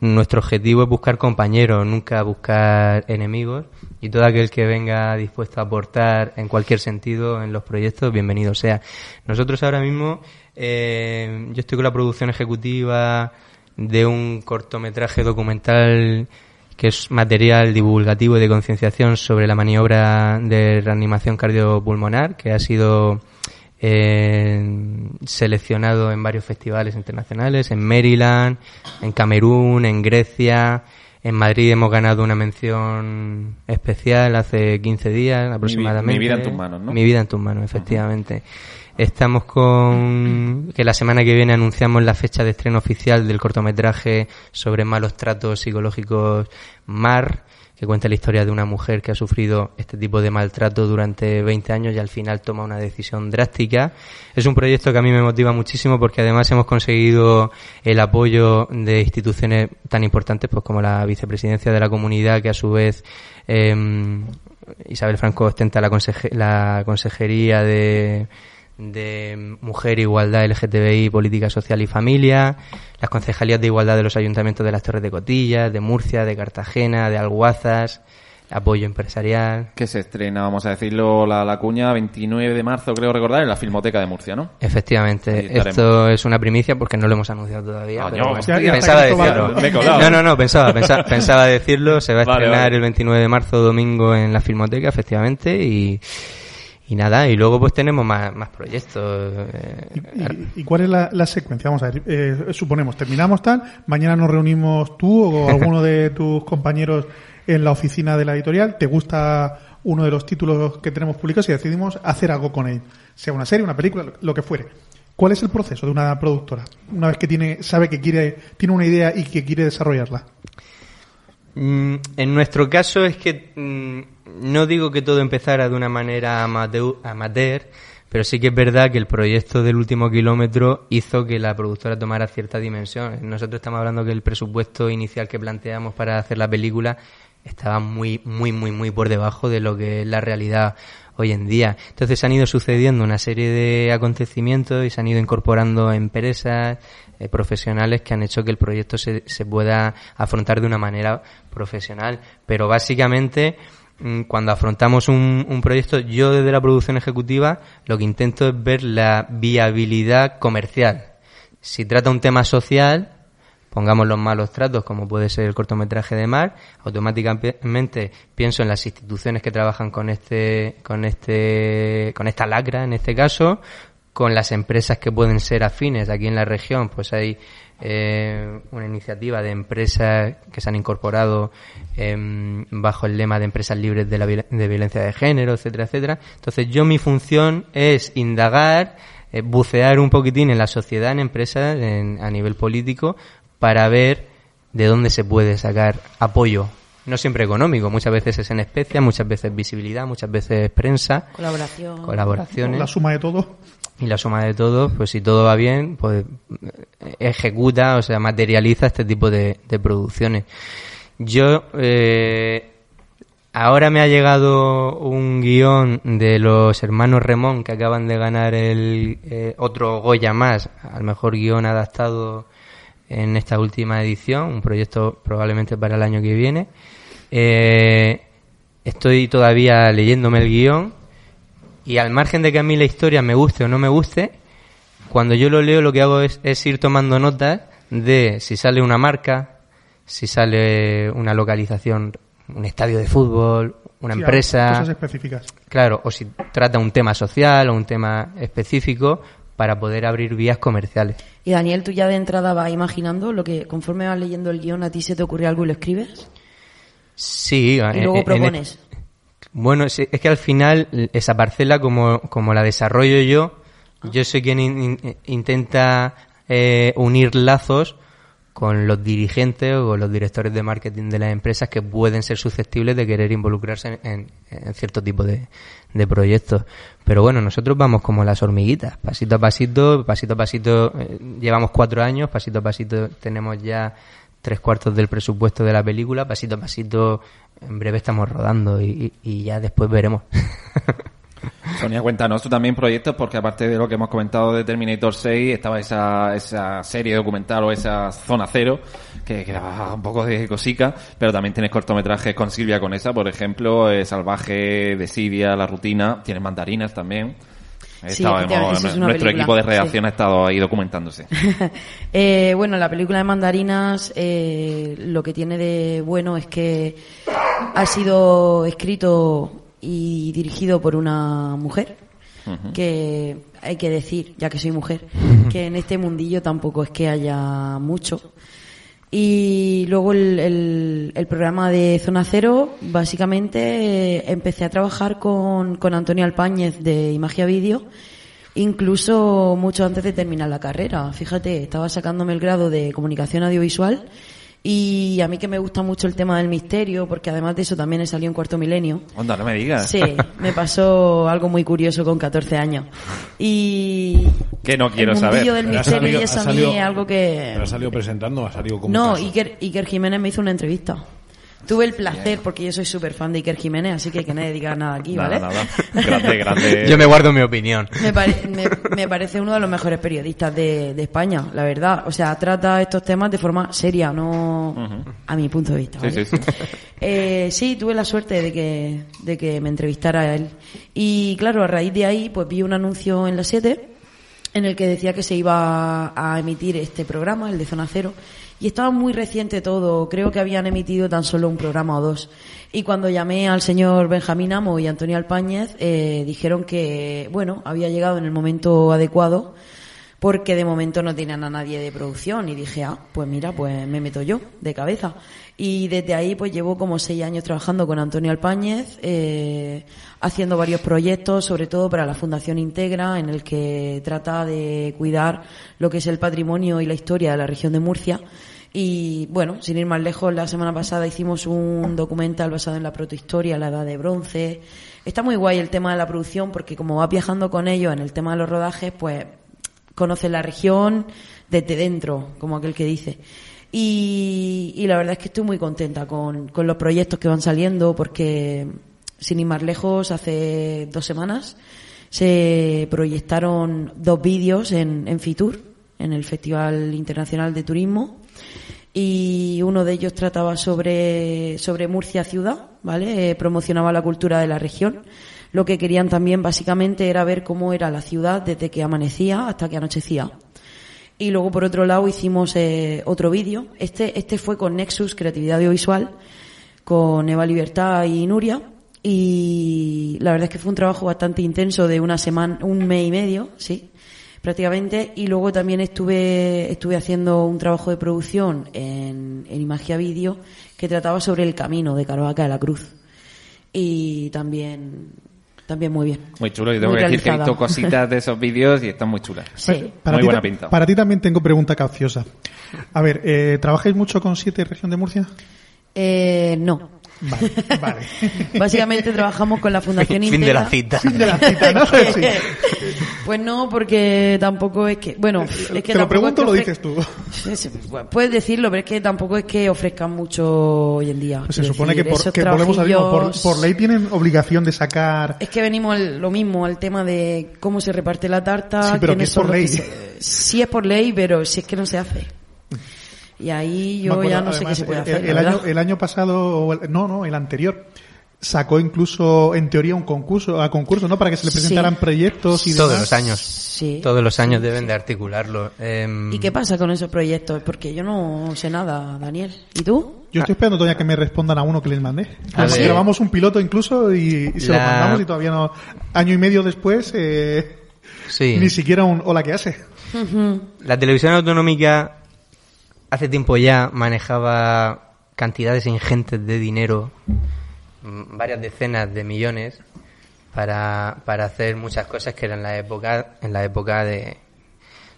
nuestro objetivo es buscar compañeros, nunca buscar enemigos. Y todo aquel que venga dispuesto a aportar en cualquier sentido en los proyectos, bienvenido sea. Nosotros ahora mismo, eh, yo estoy con la producción ejecutiva de un cortometraje documental que es material divulgativo y de concienciación sobre la maniobra de reanimación cardiopulmonar, que ha sido eh, seleccionado en varios festivales internacionales, en Maryland, en Camerún, en Grecia, en Madrid hemos ganado una mención especial hace 15 días aproximadamente. mi vida en tus manos, ¿no? Mi vida en tus manos, efectivamente. Estamos con que la semana que viene anunciamos la fecha de estreno oficial del cortometraje sobre malos tratos psicológicos Mar, que cuenta la historia de una mujer que ha sufrido este tipo de maltrato durante 20 años y al final toma una decisión drástica. Es un proyecto que a mí me motiva muchísimo porque además hemos conseguido el apoyo de instituciones tan importantes pues como la vicepresidencia de la comunidad que a su vez em, Isabel Franco ostenta la consejería de, de Mujer, Igualdad, LGTBI, Política Social y Familia, las concejalías de igualdad de los ayuntamientos de las Torres de Cotillas, de Murcia, de Cartagena, de Alguazas, apoyo empresarial. Que se estrena, vamos a decirlo, la, la cuña 29 de marzo, creo recordar, en la Filmoteca de Murcia, ¿no? Efectivamente, esto es una primicia porque no lo hemos anunciado todavía. Pero hostia, ya pensaba decirlo. Me he colado. No, no, no, pensaba, pensaba, pensaba decirlo. Se va a Vale, estrenar vale. el 29 de marzo, domingo, en la Filmoteca, efectivamente, y, y nada, y luego pues tenemos más, más proyectos. eh, ¿Y, y- y cuál es la, la secuencia? Vamos a ver, eh, suponemos, terminamos tal, mañana nos reunimos tú o <laughs> alguno de tus compañeros en la oficina de la editorial, te gusta uno de los títulos que tenemos publicados y decidimos hacer algo con él, sea una serie, una película, lo- lo que fuere. ¿Cuál es el proceso de una productora? Una vez que tiene, sabe que quiere, tiene una idea y que quiere desarrollarla. Mm, En nuestro caso es que mm, no digo que todo empezara de una manera amateur, amateur, pero sí que es verdad que el proyecto del último kilómetro hizo que la productora tomara cierta dimensión. Nosotros estamos hablando que el presupuesto inicial que planteamos para hacer la película estaba muy, muy, muy, muy por debajo de lo que es la realidad hoy en día. Entonces han ido sucediendo una serie de acontecimientos y se han ido incorporando empresas, eh, profesionales que han hecho que el proyecto se, se pueda afrontar de una manera profesional. Pero básicamente, mm, cuando afrontamos un, un proyecto, yo desde la producción ejecutiva lo que intento es ver la viabilidad comercial. Si trata un tema social, pongamos los malos tratos, como puede ser el cortometraje de Mar, automáticamente pienso en las instituciones que trabajan con este, con este, con esta lacra en este caso, con las empresas que pueden ser afines aquí en la región, pues hay eh, una iniciativa de empresas que se han incorporado em, bajo el lema de empresas libres de la de violencia de género, etcétera, etcétera. Entonces yo mi función es indagar, eh, bucear un poquitín en la sociedad, en empresas, en- a nivel político, para ver de dónde se puede sacar apoyo. No siempre económico, muchas veces es en especia, muchas veces visibilidad, muchas veces prensa, Colaboración. colaboraciones. La suma de todo. Y la suma de todo, pues si todo va bien, pues eh, ejecuta, o sea, materializa este tipo de, de producciones. Yo, eh, ahora me ha llegado un guion de los hermanos Remón que acaban de ganar el eh, otro Goya más, al mejor guion adaptado en esta última edición, un proyecto probablemente para el año que viene. Eh, estoy todavía leyéndome el guion y al margen de que a mí la historia me guste o no me guste, cuando yo lo leo lo que hago es, es ir tomando notas de si sale una marca, si sale una localización, un estadio de fútbol, una Sí, empresa. Cosas específicas. Claro, o si trata un tema social o un tema específico para poder abrir vías comerciales. Y Daniel, tú ya de entrada vas imaginando lo que conforme vas leyendo el guion a ti se te ocurre algo y lo escribes. Sí, Y en- luego en- propones. Bueno, es, es que al final esa parcela como, como la desarrollo yo, yo soy quien in- in- intenta eh, unir lazos con los dirigentes o con los directores de marketing de las empresas que pueden ser susceptibles de querer involucrarse en, en- en cierto tipo de, de proyectos. Pero bueno, nosotros vamos como las hormiguitas, pasito a pasito, pasito a pasito, eh, llevamos cuatro años, pasito a pasito tenemos ya tres cuartos del presupuesto de la película, pasito a pasito, en breve estamos rodando y, y- y ya después veremos. <laughs> Sonia, cuéntanos tú también proyectos, porque aparte de lo que hemos comentado de Terminator 6, estaba esa, esa serie documental o esa Zona Cero, que, que daba un poco de cosica, pero también tienes cortometrajes con Silvia Conesa, por ejemplo, eh, Salvaje, de Siria, La Rutina, tienes mandarinas también. Sí, es nuestro película, equipo de sí. redacción ha estado ahí documentándose. <laughs> Eh, bueno, la película de Mandarinas eh, lo que tiene de bueno es que ha sido escrito y dirigido por una mujer que hay que decir, ya que soy mujer, que en este mundillo tampoco es que haya mucho. Y luego el, el- el programa de Zona Cero, básicamente eh, empecé a trabajar con, con Antonio Alpáñez de Imagia Vídeo, incluso mucho antes de terminar la carrera. Fíjate, estaba sacándome el grado de comunicación audiovisual y a mí que me gusta mucho el tema del misterio, porque además de eso también he salido en cuarto milenio. Onda, no me digas. Sí, me pasó algo muy curioso con 14 años. Y Que no quiero el saber. del misterio salido- y eso a mí es algo que... ¿Pero ha salido presentando ha salido como No? Iker, Iker Jiménez me hizo una entrevista. Tuve el placer, porque yo soy súper fan de Iker Jiménez, así que que nadie diga nada aquí, Nada, ¿vale? nada. <laughs> Grande, grande. Yo me guardo mi opinión. Me, pare- me, me parece uno de los mejores periodistas de, de España, la verdad. O sea, trata estos temas de forma seria, no a mi punto de vista. Sí, ¿vale? sí, sí. <laughs> Eh, sí, tuve la suerte de que, de que me entrevistara a él. Y claro, a raíz de ahí, pues vi un anuncio en la 7 en el que decía que se iba a emitir este programa, el de Zona Cero, y estaba muy reciente todo, creo que habían emitido tan solo un programa o dos. Y cuando llamé al señor Benjamín Amo y Antonio Alpáñez, eh, dijeron que, bueno, había llegado en el momento adecuado, porque de momento no tenían a nadie de producción, y dije, ah, pues mira, pues me meto yo, de cabeza. Y desde ahí pues llevo como seis años trabajando con Antonio Alpáñez, eh, haciendo varios proyectos, sobre todo para la Fundación Integra, en el que trata de cuidar lo que es el patrimonio y la historia de la región de Murcia. Y bueno, sin ir más lejos, la semana pasada hicimos un documental basado en la protohistoria, la edad de bronce. Está muy guay el tema de la producción porque como vas viajando con ellos en el tema de los rodajes, pues conoces la región desde dentro, como aquel que dice. Y, y la verdad es que estoy muy contenta con, con los proyectos que van saliendo porque, sin ir más lejos, hace dos semanas se proyectaron dos vídeos en, en Fitur, en el Festival Internacional de Turismo, y uno de ellos trataba sobre, sobre Murcia ciudad, ¿vale? Eh, promocionaba la cultura de la región. Lo que querían también básicamente era ver cómo era la ciudad desde que amanecía hasta que anochecía. Y luego por otro lado hicimos eh, otro vídeo. Este, este fue con Nexus Creatividad Audiovisual, con Eva Libertad y Nuria. Y la verdad es que fue un trabajo bastante intenso de una semana, un mes y medio, sí, prácticamente. Y luego también estuve, estuve haciendo un trabajo de producción en, en Imagia Vídeo que trataba sobre el camino de Caravaca de la Cruz. Y también, también muy bien. Muy chulo. Y tengo Muy que decir que he visto cositas de esos vídeos y están muy chulas. Sí. Para Muy ti, buena ta- pinta. Para ti también tengo pregunta capciosa. A ver, eh, ¿trabajáis mucho con siete región de Murcia? Eh, no. Vale, vale. <laughs> Básicamente trabajamos con la Fundación <laughs> Fin de Integra. la cita. De la cita, ¿no? <laughs> Sí. Pues no, porque tampoco es que, bueno, es que Te lo pregunto, es lo que dices tú. Bueno, Puedes decirlo, pero es que tampoco es que ofrezcan mucho hoy en día. Pues se supone que, por, que volvemos a mismo, por, ley tienen obligación de sacar... Es que venimos al- lo mismo, al tema de cómo se reparte la tarta. Sí, pero que es por ley. se- sí es por ley, pero si es que no se hace. Y ahí yo acuerdo, ya no sé qué se puede hacer. El, año, el año pasado, o el- no, no, el anterior, sacó incluso, en teoría, un concurso, a concurso, ¿no? Para que se le Sí. presentaran proyectos y Todos demás. los años. Sí. Todos los años deben de articularlo. Em, ¿Y qué pasa con esos proyectos? Porque yo no sé nada, Daniel. ¿Y tú? Yo estoy esperando todavía que me respondan a uno que les mandé. A ver. Grabamos un piloto incluso y, y se lo mandamos y todavía no. Año y medio después, eh, sí. ni siquiera un hola que hace. La televisión autonómica hace tiempo ya manejaba cantidades ingentes de dinero, mm, varias decenas de millones, para, para hacer muchas cosas que eran en la época, en la época de,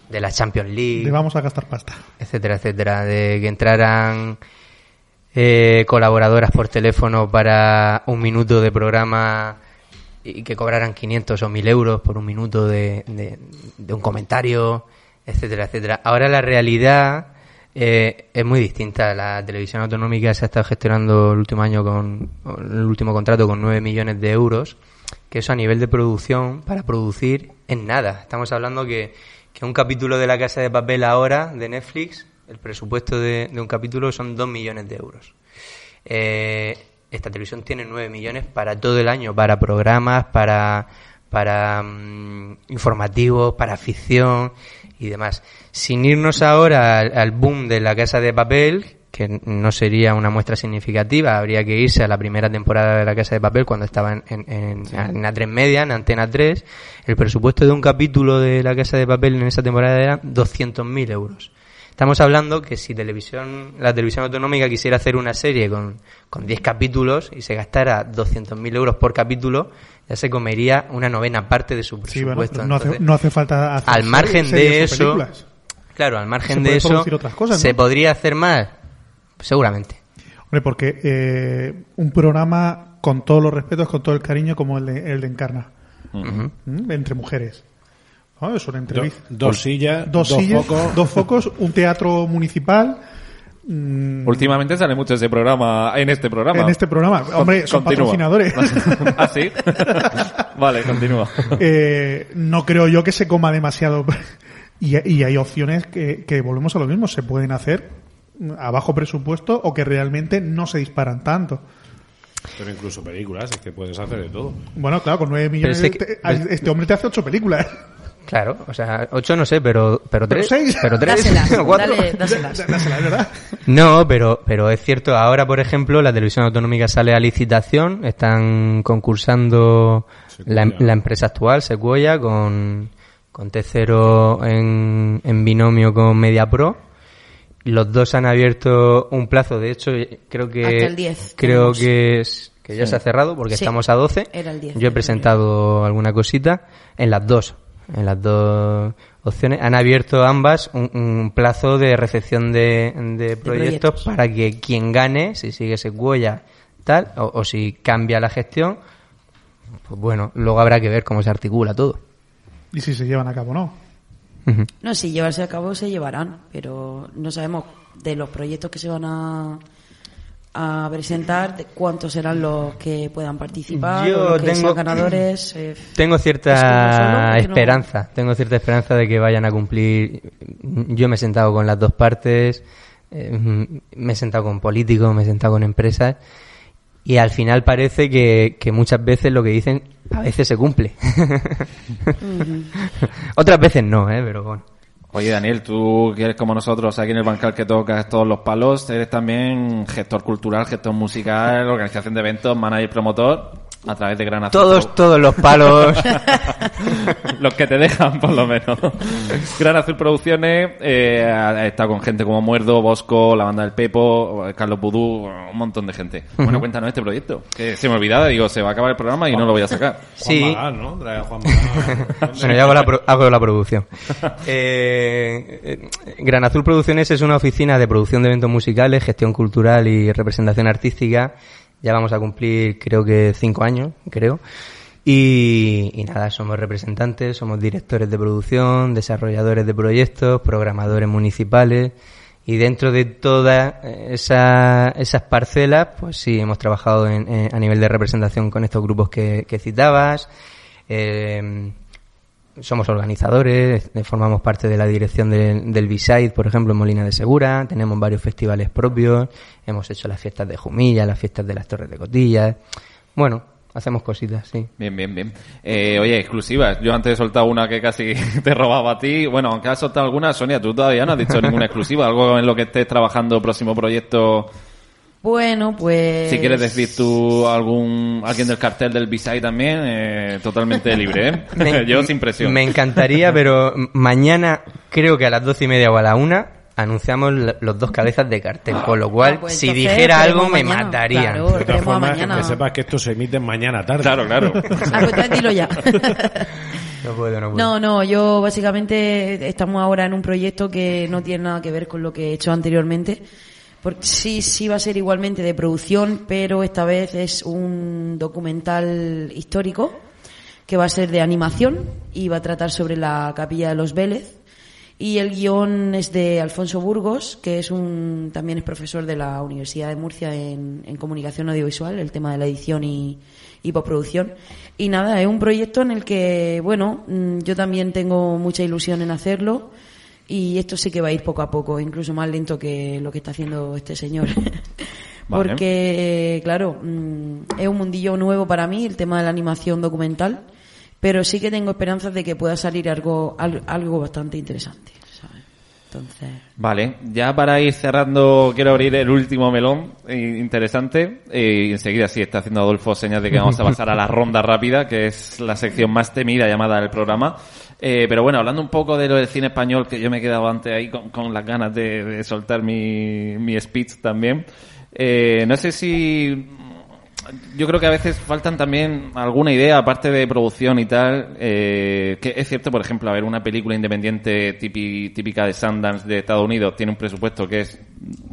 de la Champions League, Le vamos a gastar pasta. etcétera, etcétera, de que entraran eh, colaboradoras por teléfono para un minuto de programa y que cobraran 500 o 1000 euros por un minuto de, de- de un comentario, etcétera, etcétera. Ahora la realidad eh, es muy distinta. La televisión autonómica se ha estado gestionando el último año con el último contrato con 9 millones de euros, que eso a nivel de producción, para producir, es nada. Estamos hablando que, que un capítulo de La Casa de Papel ahora, de Netflix, el presupuesto de, un capítulo son 2 millones de euros. Eh, esta televisión tiene 9 millones para todo el año, para programas, para, para mm, informativos, para ficción y demás. Sin irnos ahora al, al boom de la casa de papel, que no sería una muestra significativa, habría que irse a la primera temporada de la casa de papel cuando estaba en, en, en, en A3 Media, en Antena 3. El presupuesto de un capítulo de la casa de papel en esa temporada era 200.000 euros. Estamos hablando que si televisión, la televisión autonómica quisiera hacer una serie con, con 10 capítulos y se gastara 200.000 euros por capítulo, ya se comería una novena parte de su Sí, bueno, presupuesto. no, hace, Entonces, no hace falta hacer al margen series de eso, películas. claro, al margen Se de eso, producir otras cosas, ¿no? ¿se podría hacer más? Seguramente. Hombre, porque eh, un programa con todos los respetos, con todo el cariño, como el de, el de Encarna. ¿Mm? entre mujeres. ¿No? Es una Do- entrevista. dos sillas, dos, dos sillas, focos. dos focos, un teatro municipal. mm, Últimamente sale mucho ese programa, en este programa. En este programa. Hombre, son Continúa. patrocinadores. <laughs> ¿Ah, sí? <laughs> vale, continúa. Eh, no creo yo que se coma demasiado. Y, y hay opciones que, que volvemos a lo mismo, se pueden hacer a bajo presupuesto o que realmente no se disparan tanto. Pero incluso películas, es que puedes hacer de todo. Bueno, claro, con nueve millones, es que- te- este hombre te hace ocho películas. Claro, o sea, ocho no sé, pero, pero Pero tres. seis. Pero tres. <laughs> O cuatro. dale, dáselas. <laughs> Dásela, es verdad. No, pero, pero es cierto, ahora por ejemplo la televisión autonómica sale a licitación, están concursando la, Sequoia. la empresa actual, Sequoia, con, con T0 en, en binomio con MediaPro. Los dos han abierto un plazo, de hecho, creo que... Hasta el 10 Creo tenemos. que, es, que ya se ha cerrado porque Sí, estamos a 12. era el 10 Yo he presentado alguna cosita en las dos, en las dos opciones. Han abierto ambas un, un plazo de recepción de, de proyectos, proyectos. para que quien gane, si sigue Sequoia, tal, o, o si cambia la gestión, pues bueno, luego habrá que ver cómo se articula todo. Y si se llevan a cabo o no. No, si llevarse a cabo se llevarán, pero no sabemos de los proyectos que se van a, a presentar, cuántos serán los que puedan participar, Yo los que tengo- sean ganadores. <clears throat> eh, Tengo cierta no- esperanza, tengo cierta esperanza de que vayan a cumplir. Yo me he sentado con las dos partes, eh, me he sentado con políticos, me he sentado con empresas y al final parece que, que muchas veces lo que dicen a veces se cumple. <laughs> Otras veces no, ¿eh? pero bueno. Oye, Daniel, tú que eres como nosotros aquí en el bancal que tocas todos los palos, eres también gestor cultural, gestor musical, organización de eventos, manager, promotor, a través de Gran Azul. Todos, todos los palos. <laughs> los que te dejan, por lo menos. Gran Azul Producciones eh, ha estado con gente como Muerdo, Bosco, la banda del Pepo, Carlos Budú, un montón de gente. Bueno, cuéntanos este proyecto. Que se me olvidaba, digo, se va a acabar el programa y no lo voy a sacar. <laughs> Sí. Juan Magán, ¿no? Trae a Juan Magán. <laughs> Bueno, yo hago la, pro- hago la producción. Eh, eh, Gran Azul Producciones es una oficina de producción de eventos musicales, gestión cultural y representación artística. Ya vamos a cumplir, creo que cinco años, creo. Y, y nada, somos representantes, somos directores de producción, desarrolladores de proyectos, programadores municipales. Y dentro de todas esa- esas parcelas, pues sí, hemos trabajado en- en- a nivel de representación con estos grupos que, que citabas. Eh, somos organizadores, eh, formamos parte de la dirección de- del B-Side, por ejemplo, en Molina de Segura, tenemos varios festivales propios, hemos hecho las fiestas de Jumilla, las fiestas de las Torres de Cotillas. Bueno, hacemos cositas, sí. Bien, bien, bien. Eh, oye, exclusivas. Yo antes he soltado una que casi <laughs> te robaba a ti. Bueno, aunque has soltado alguna, Sonia, tú todavía no has dicho ninguna exclusiva. Algo en lo que estés trabajando, próximo proyecto. Bueno, pues... Si quieres decir tú algún alguien del cartel del B-Side también, eh, totalmente libre, ¿eh? <laughs> Me- <laughs> Yo sin presión. Me encantaría, pero mañana, creo que a las doce y media o a la una, anunciamos los dos cabezas de cartel. Con lo cual, Ah, pues si dijera algo, me mañana. matarían. Claro, De todas formas, que sepas que esto se emite mañana tarde. Claro, claro. <laughs> Ah, pues dilo ya. No puedo, no puedo. No, no, yo básicamente estamos ahora en un proyecto que no tiene nada que ver con lo que he hecho anteriormente. Porque sí, sí va a ser igualmente de producción, pero esta vez es un documental histórico que va a ser de animación y va a tratar sobre la capilla de los Vélez. Y el guion es de Alfonso Burgos, que es un, también es profesor de la Universidad de Murcia en, en comunicación audiovisual, el tema de la edición y, y postproducción. Y nada, es un proyecto en el que, bueno, mm, yo también tengo mucha ilusión en hacerlo y esto sí que va a ir poco a poco, incluso más lento que lo que está haciendo este señor. <laughs> <laughs> Vale. Porque, claro, mm, es un mundillo nuevo para mí, el tema de la animación documental, pero sí que tengo esperanzas de que pueda salir algo, al- algo bastante interesante. Entonces, Vale, ya para ir cerrando, quiero abrir el último melón eh, interesante. Eh, y enseguida sí está haciendo Adolfo señas de que vamos a <laughs> pasar a la ronda rápida, que es la sección más temida llamada del programa. Eh, pero bueno, hablando un poco de lo del cine español, que yo me he quedado antes ahí con, con las ganas de, de soltar mi, mi speech también. Eh, no sé si yo creo que a veces faltan también alguna idea, aparte de producción y tal, eh, que es cierto, por ejemplo, a ver, una película independiente tipi- típica de Sundance de Estados Unidos tiene un presupuesto que es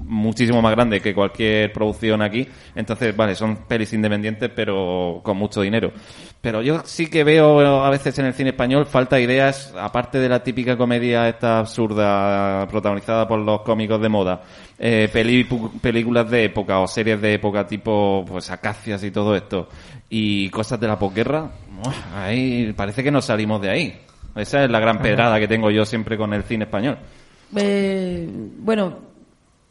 muchísimo más grande que cualquier producción aquí, entonces, vale, son pelis independientes, pero con mucho dinero. Pero yo sí que veo a veces en el cine español falta ideas, aparte de la típica comedia esta absurda protagonizada por los cómicos de moda, eh, peli- películas de época o series de época tipo pues Acacias y todo esto y cosas de la posguerra, ahí parece que no salimos de ahí. Esa es la gran pedrada que tengo yo siempre con el cine español. eh, bueno,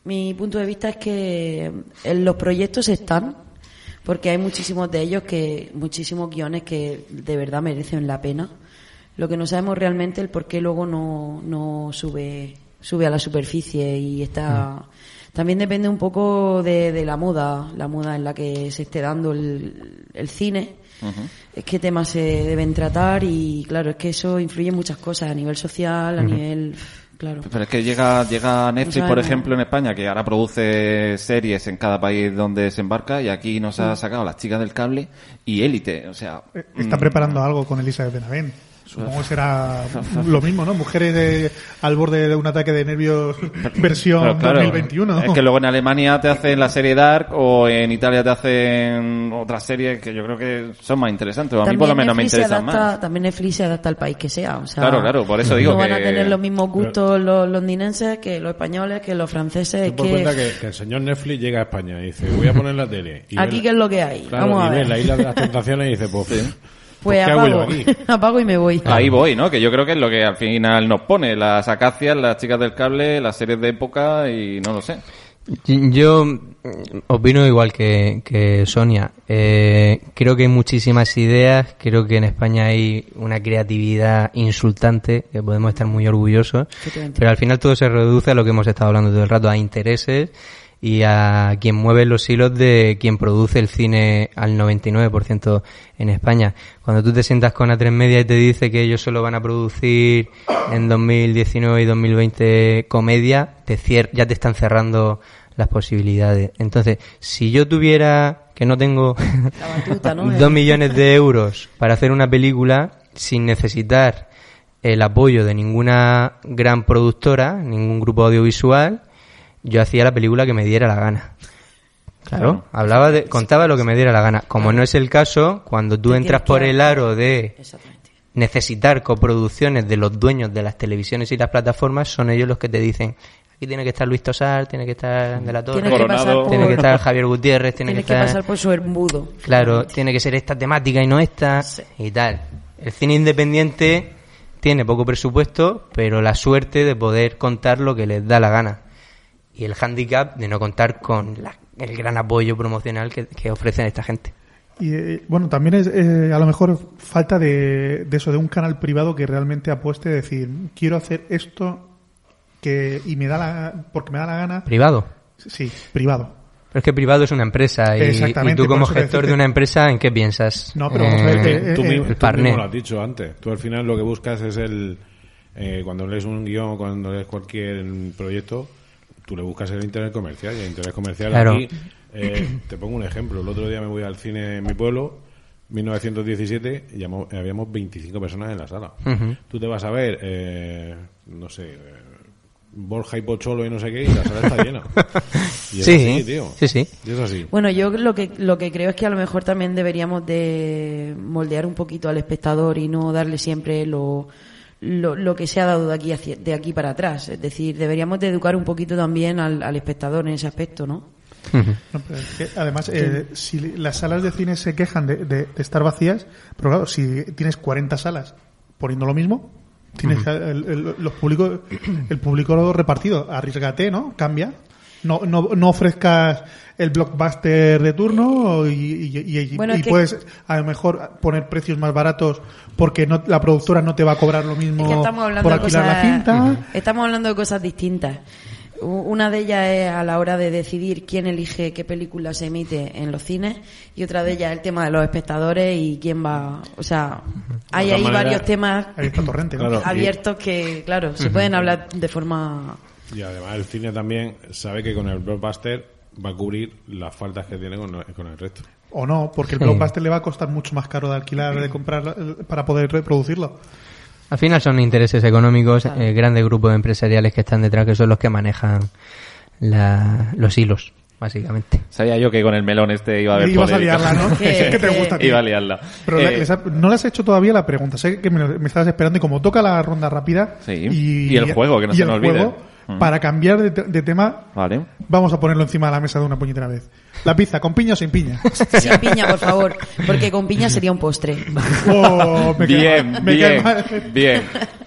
mi punto de vista es que en los proyectos están, porque hay muchísimos de ellos que, muchísimos guiones que de verdad merecen la pena. Lo que no sabemos realmente el por qué luego no, no sube, sube a la superficie y está, también depende un poco de, de la moda, la moda en la que se esté dando el, el cine. Es qué temas se deben tratar y claro, es que eso influye en muchas cosas a nivel social, a nivel, claro. Pero es que llega, llega Netflix, por ejemplo, en España, que ahora produce series en cada país donde desembarca, y aquí nos ha sacado Las Chicas del Cable y Élite. O sea, Está mm, preparando algo con Elizabeth Benavent. Supongo que será <laughs> lo mismo, ¿no? Mujeres de- al borde de un ataque de nervios <laughs> versión Pero claro, 2021. Es que luego en Alemania te hacen la serie Dark o en Italia te hacen otras series que yo creo que son más interesantes. O a mí por lo menos me Netflix interesan adapta, más. También Netflix se adapta al país que sea. O sea, Claro, claro, por eso digo no van a tener los mismos gustos los londinenses que los españoles, que los franceses. Ten por que- cuenta que, que el señor Netflix llega a España y dice, voy a poner la tele. Y Aquí ve- qué es lo que hay. Claro, Vamos a y ve ver. la isla de las tentaciones y dice, pues, Pues ¿qué hago yo apago, <laughs> apago y me voy. Ahí voy, ¿no? Que yo creo que es lo que al final nos pone. Las acacias, las chicas del cable, las series de época y no lo sé. Yo mm, opino igual que, que Sonia. Eh, creo que hay muchísimas ideas. Creo que en España hay una creatividad insultante que podemos estar muy orgullosos. Pero al final todo se reduce a lo que hemos estado hablando todo el rato, a intereses y a quien mueve los hilos de quien produce el cine al 99% en España. Cuando tú te sientas con A3 Media y te dice que ellos solo van a producir en 2019 y 2020 comedia, te cier- ya te están cerrando las posibilidades. Entonces, si yo tuviera, que no tengo La batuta, ¿no? <laughs> dos millones de euros para hacer una película sin necesitar el apoyo de ninguna gran productora, ningún grupo audiovisual, yo hacía la película que me diera la gana. Claro, hablaba de, contaba lo que me diera la gana. Como no es el caso, cuando tú entras por el aro de necesitar coproducciones de los dueños de las televisiones y las plataformas, son ellos los que te dicen, aquí tiene que estar Luis Tosar, tiene que estar De la Torre, Tienes que Coronado. pasar por, tiene que estar Javier Gutiérrez, tiene tienes que que estar... pasar por su embudo. Claro, tiene que ser esta temática y no esta Sí. y tal. El cine independiente tiene poco presupuesto, pero la suerte de poder contar lo que les da la gana. Y el hándicap de no contar con la- el gran apoyo promocional que, que ofrecen esta gente. Y eh, bueno, también es eh, a lo mejor falta de, de eso, de un canal privado que realmente apueste, decir, quiero hacer esto que y me da la, porque me da la gana. Privado. Sí, privado. Pero es que privado es una empresa y, Exactamente, y tú como gestor de una empresa, ¿en qué piensas? No, pero vamos a ver, eh, tú, eh, mismo, eh, tú mismo lo has dicho antes. Tú al final lo que buscas es el... eh, cuando lees un guion, cuando lees cualquier proyecto, tú le buscas el interés comercial. Y el interés comercial Claro. aquí... eh, <coughs> te pongo un ejemplo. El otro día me voy al cine en mi pueblo, 1917, y llamo- habíamos 25 personas en la sala. Ujú. Tú te vas a ver, eh, no sé... eh, Borja y Pocholo y no sé qué, y la sala está llena. <laughs> Y es Sí, así, tío. sí, sí. Y es así. Bueno, yo lo que lo que creo es que a lo mejor también deberíamos de moldear un poquito al espectador y no darle siempre lo lo, lo que se ha dado de aquí hacia- de aquí para atrás. Es decir, deberíamos de educar un poquito también al, al espectador en ese aspecto, ¿no? No, pero es que, además, eh, si las salas de cine se quejan de, de- de estar vacías, pero claro, si tienes 40 salas poniendo lo mismo, tienes el- los públicos, el público repartido, arriesgate, ¿no? Cambia. No, no, no ofrezcas el blockbuster de turno y, y- y- Bueno, y es que- puedes a lo mejor poner precios más baratos porque no, la productora no te va a cobrar lo mismo Es que estamos hablando por de alquilar cosas, la cinta. estamos hablando de cosas distintas. Una de ellas es a la hora de decidir quién elige qué película se emite en los cines y otra de ellas es el tema de los espectadores y quién va, o sea, hay ahí varios temas Ahí está Torrente, ¿no? Claro. y- abiertos que, claro, se pueden hablar de forma Y además el cine también sabe que con el blockbuster va a cubrir las faltas que tiene con, con el resto. O no, porque el Sí. blockbuster le va a costar mucho más caro de alquilar, de comprar para poder reproducirlo. Al final son intereses económicos, eh, grandes grupos empresariales que están detrás, que son los que manejan la- los hilos, básicamente. Sabía yo que con el melón este iba a haber Ibas a liarla, ¿no? <laughs> Que- Es que te gusta. tío. Iba a liarla. Pero Eh, les ha- no le has hecho todavía la pregunta. Sé que me, me estabas esperando y como toca la ronda rápida Sí. y, Y el juego, que no y se el me olvide. juego, Mm. para cambiar de, te- de tema, Vale. vamos a ponerlo encima de la mesa de una puñetera vez. La pizza, ¿con piña o sin piña? <laughs> sin piña, por favor, porque con piña sería un postre. <laughs> Oh, me Bien, mal, me bien, mal. bien.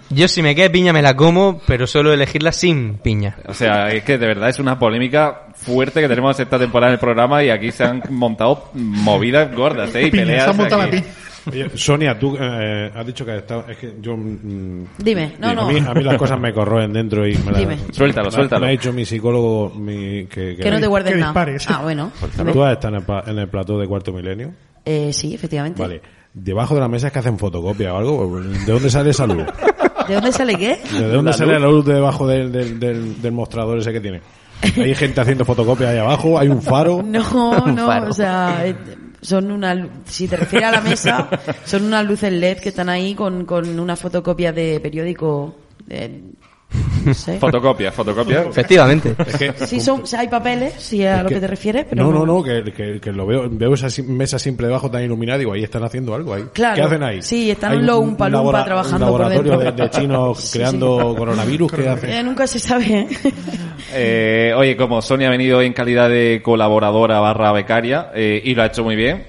Yo si me queda piña me la como, pero solo elegirla sin piña. O sea, es que de verdad es una polémica fuerte que tenemos esta temporada en el programa y aquí se han montado movidas gordas, ¿eh? Y peleas se ha montado la aquí. piña. Oye, Sonia, tú eh, has dicho que está, es que yo mm, Dime, no, a no. mí, a mí las cosas me corroen dentro y me la- Dime. Suéltalo, me- suéltalo. Me ha dicho mi psicólogo mi, que, Que no te guardes nada. Ah, bueno. Tú has estado en el, en el plató de Cuarto Milenio. Eh, sí, efectivamente. Vale. Debajo de la mesa es que hacen fotocopia o algo. ¿De dónde sale esa luz? ¿De dónde sale qué? ¿De dónde La sale luz. la luz de debajo del, del, del, del mostrador ese que tiene? Hay gente haciendo fotocopia ahí abajo, hay un faro. No, <laughs> Un no, faro. o sea, eh, son una, si te refieres a la mesa, son unas luces LED que están ahí con, con una fotocopia de periódico, de, <laughs> no sé. Fotocopia, fotocopia. <laughs> Efectivamente. Es que, Sí, son, hay papeles, si es a lo que- que te refieres, pero no, no, no, que, que, que lo veo, veo esa si- mesa siempre debajo tan iluminada, digo, ahí están haciendo algo ahí. Claro. ¿Qué hacen ahí? Sí, están Hay un lumpa, lumpa labora- trabajando un por laboratorio de, dentro. de chinos <laughs> Sí, creando coronavirus, ¿qué hacen? Eh, nunca se sabe. Eh, oye, como Sonia ha venido en calidad de colaboradora barra becaria eh, y lo ha hecho muy bien,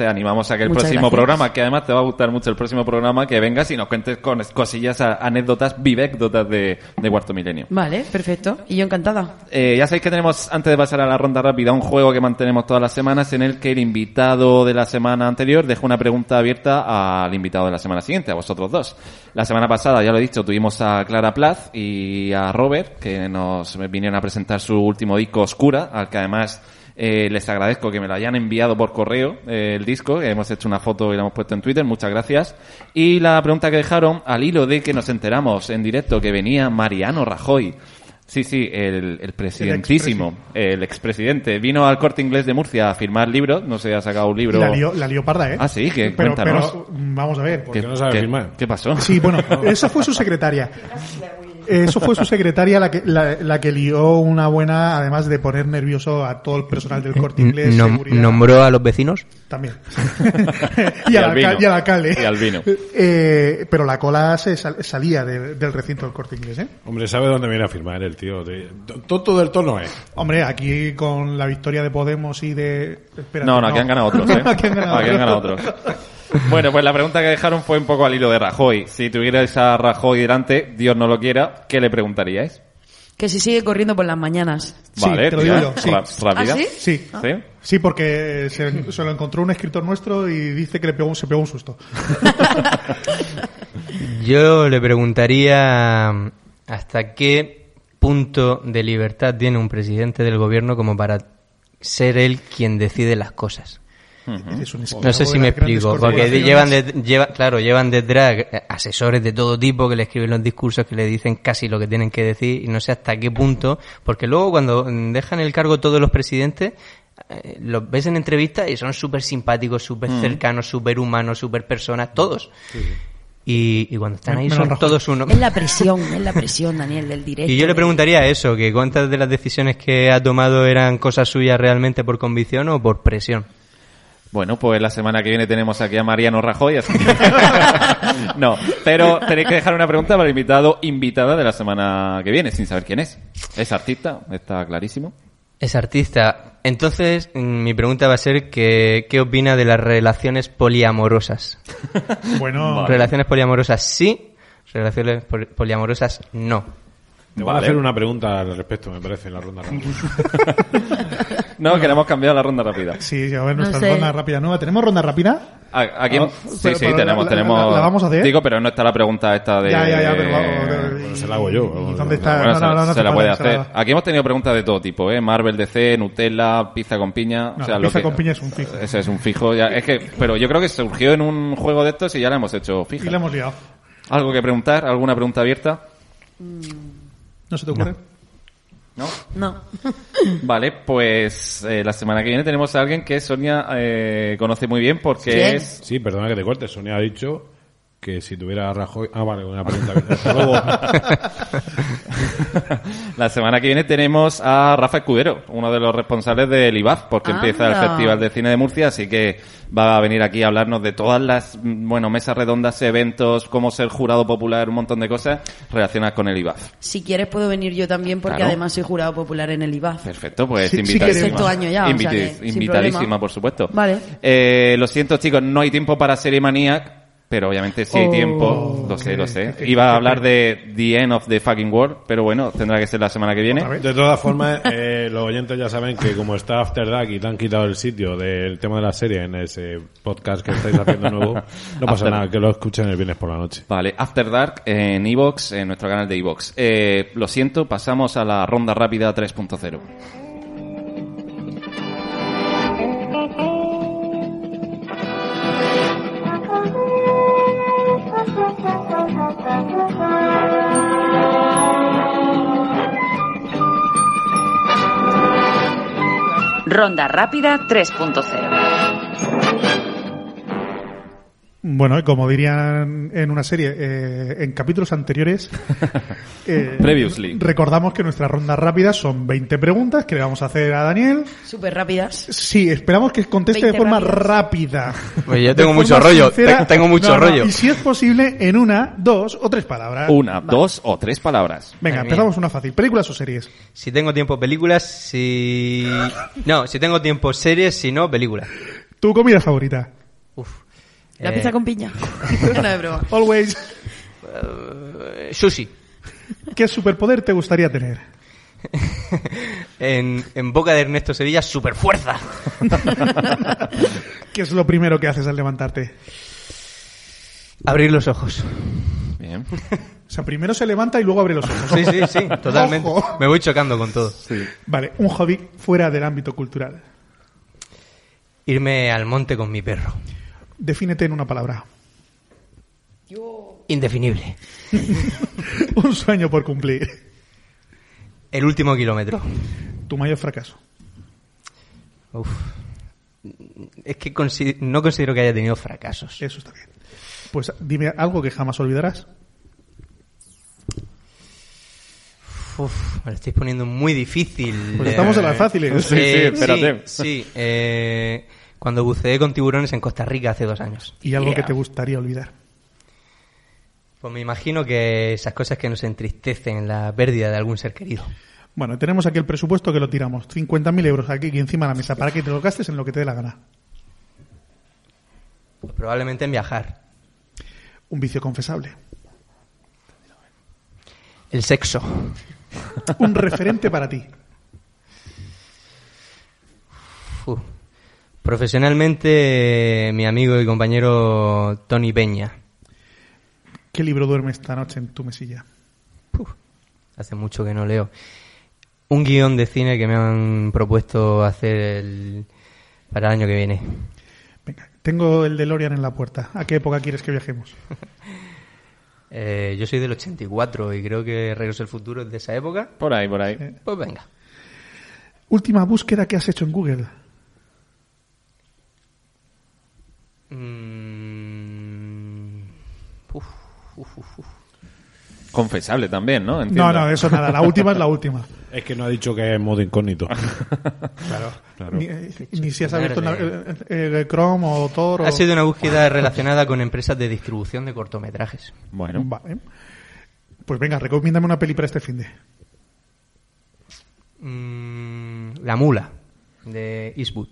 te animamos a que el Muchas próximo gracias. programa, que además te va a gustar mucho el próximo programa, que vengas y nos cuentes con cosillas, anécdotas, vivécdotas de, de Cuarto Milenio. Vale, perfecto. Y yo encantada. Eh, ya sabéis que tenemos, antes de pasar a la ronda rápida, un juego que mantenemos todas las semanas en el que el invitado de la semana anterior dejó una pregunta abierta al invitado de la semana siguiente, a vosotros dos. La semana pasada, ya lo he dicho, tuvimos a Clara Plaz y a Robert, que nos vinieron a presentar su último disco Oscura, al que además eh, les agradezco que me lo hayan enviado por correo, eh, el disco, hemos hecho una foto y la hemos puesto en Twitter, muchas gracias. Y la pregunta que dejaron, al hilo de que nos enteramos en directo que venía Mariano Rajoy, Sí, sí, el, el presidentísimo, el expresidente. Vino al corte inglés de Murcia a firmar libros, no sé, ha sacado un libro. la lió, la lió parda, ¿eh? Ah, sí, que pero, cuéntanos. pero, vamos a ver. ¿Por qué no sabe qué- firmar? ¿Qué pasó? Sí, bueno, <laughs> esa fue su secretaria. Eso fue su secretaria la que, la, la que lió una buena, además de poner nervioso a todo el personal del corte inglés. Nom- seguridad. nombró a los vecinos. También. y, <laughs> Y al y al alcalde. Y al vino. Eh, pero la cola se sal- salía de- del recinto del corte inglés, ¿eh? Hombre, sabe dónde viene a firmar el tío. De- Tonto del tono es. Hombre, aquí con la victoria de Podemos y de... espérate, No, no, aquí han ganado otros, ¿eh? <laughs> Aquí han ganado Aquí han ganado otros. Bueno, pues la pregunta que dejaron fue un poco al hilo de Rajoy. Si tuvierais a Rajoy delante, Dios no lo quiera, ¿qué le preguntaríais? Que si sigue corriendo por las mañanas. Sí, vale, te lo digo yo, sí. rápida. ¿Ah, sí? Sí. ¿Sí? Sí, porque se, se lo encontró un escritor nuestro y dice que le pegó, se pegó un susto. <laughs> Yo le preguntaría hasta qué punto de libertad tiene un presidente del gobierno como para ser él quien decide las cosas. Es un esclavo No sé si me explico, porque llevan, de- lleva, claro, llevan detrás eh, asesores de todo tipo que le escriben los discursos, que le dicen casi lo que tienen que decir, y no sé hasta qué punto, porque luego cuando mm, dejan el cargo todos los presidentes, eh, los ves en entrevistas y son súper simpáticos, súper cercanos, súper humanos, súper personas, todos. Y, y cuando están ahí son todos uno. Es la presión, es la presión, Daniel, del directo. Y yo le preguntaría eso, que cuántas de las decisiones que ha tomado eran cosas suyas realmente por convicción o por presión. Bueno, pues la semana que viene tenemos aquí a Mariano Rajoy. así que- <laughs> no, pero tenéis que dejar una pregunta para el invitado, invitada de la semana que viene, sin saber quién es. ¿Es artista? Está clarísimo. Es artista. Entonces, mm, mi pregunta va a ser que, ¿qué opina de las relaciones poliamorosas? <laughs> Bueno, <laughs> Relaciones poliamorosas sí, relaciones pol- poliamorosas no. Te voy a hacer una pregunta al respecto, me parece, en la ronda rápida. No, queremos cambiar la ronda rápida. sí, a ver, nuestra sé. ronda rápida nueva. ¿Tenemos ronda rápida? A- Aquí, Ah, sí, pero- sí, tenemos, la- la- tenemos. la vamos a hacer? Digo, pero no está la pregunta esta de. Ya, ya, ya, pero vamos. Bueno, se la hago yo. ¿Y ¿Dónde está? Bueno, No, se, no, no, no se la puede se hacer. la- Aquí hemos tenido preguntas de todo tipo, ¿eh? Marvel, DC, Nutella, pizza con piña. No, o sea, la lo pizza que- con piña es un fijo. Ese es un fijo. Ya, es que, pero yo creo que surgió en un juego de estos y ya la hemos hecho fija. Y la hemos liado. ¿Algo que preguntar? ¿Alguna pregunta abierta? ¿No se te ocurre? ¿No? No. <laughs> Vale, pues eh, la semana que viene tenemos a alguien que Sonia eh, conoce muy bien porque ¿Quién? es... Sí, perdona que te corte. Sonia ha dicho que si tuviera a Rajoy... Ah, vale, una pregunta. Hasta luego. <laughs> la semana que viene tenemos a Rafa Escudero, uno de los responsables del IBAF, porque empieza el. Festival de Cine de Murcia, así que va a venir aquí a hablarnos de todas las, mm, bueno, mesas redondas, eventos, cómo ser jurado popular, un montón de cosas relacionadas con el IBAF. Si quieres puedo venir yo también porque Claro. además soy jurado popular en el IBAF. Perfecto, pues Sí, sí invitadísima. Sexto año ya, o sea que invitadísima, por supuesto. Vale. Eh, lo siento, chicos, no hay tiempo para Serie Maniac, pero obviamente sí hay Oh, tiempo. Lo sé, lo sé. Iba a hablar de The End of the Fucking World, pero bueno, tendrá que ser la semana que viene. De todas formas, <laughs> eh, los oyentes ya saben que como está After Dark y te han quitado el sitio del tema de la serie en ese podcast que estáis haciendo nuevo, no pasa After- nada, que lo escuchen el viernes por la noche. Vale, After Dark en Evox, en nuestro canal de Evox. Eh, lo siento, pasamos a la ronda rápida 3.0. Ronda rápida 3.0. Bueno, y como dirían en una serie, eh, en capítulos anteriores, <laughs> eh, Previously. recordamos que nuestras rondas rápidas son 20 preguntas que le vamos a hacer a Daniel. Súper rápidas. Sí, esperamos que conteste de 20 forma rápidas. rápida. Oye, yo tengo mucho rollo, sincera. tengo mucho No, no, rollo. Y si es posible, en una, dos o tres palabras. Una, dos o tres palabras. Venga, empezamos una fácil. ¿Películas o series? Si tengo tiempo, películas, si... No, si tengo tiempo, series, si no, películas. ¿Tu comida favorita? Uf. La Eh, pizza con piña. <laughs> no es broma. Always. eh, Sushi. ¿Qué superpoder te gustaría tener? En, en boca de Ernesto Sevilla, super fuerza. <laughs> ¿Qué es lo primero que haces al levantarte? Abrir los ojos. Bien. <laughs> O sea, primero se levanta y luego abre los ojos. Sí, sí, sí, totalmente. Ojo. Me voy chocando con todo. Vale, un hobby fuera del ámbito cultural. Irme al monte con mi perro. Defínete en una palabra. Indefinible. <laughs> Un sueño por cumplir. El último kilómetro. Tu mayor fracaso. Uf. Es que consi- no considero que haya tenido fracasos. Eso está bien. Pues dime algo que jamás olvidarás. Uf, me lo estáis poniendo muy difícil. Pues estamos en las fáciles. Sí, sí, espérate. Sí, sí, eh, cuando buceé con tiburones en Costa Rica hace dos años. Y algo que te gustaría olvidar. Pues me imagino que esas cosas que nos entristecen, la pérdida de algún ser querido. Bueno, tenemos aquí el presupuesto que lo tiramos. 50.000 euros aquí, aquí encima de la mesa para que te lo gastes en lo que te dé la gana. Pues probablemente en viajar. Un vicio confesable. El sexo. Un referente para ti. Profesionalmente, mi amigo y compañero Tony Peña. ¿Qué libro duerme esta noche en tu mesilla? Hace mucho que no leo. Un guion de cine que me han propuesto hacer el- para el año que viene. Venga, tengo el DeLorean en la puerta. ¿A qué época quieres que viajemos? <laughs> Eh, yo soy del 84 y creo que Regreso al Futuro es de esa época. Por ahí, por ahí. Pues venga. Última búsqueda que has hecho en Google. Mm, uf, uf, uf, uf. Confesable también, ¿no? No, Entiendo. no, eso nada. La última es la última. <laughs> Es que no ha dicho que es modo incógnito. <laughs> claro. Ni, eh, ni si has abierto na- eh, eh, Chrome o Tor. o- Ha sido una búsqueda relacionada con empresas de distribución de cortometrajes. Bueno, Vale. Pues venga, recomiéndame una peli para este fin de. Mm, La mula de Eastwood.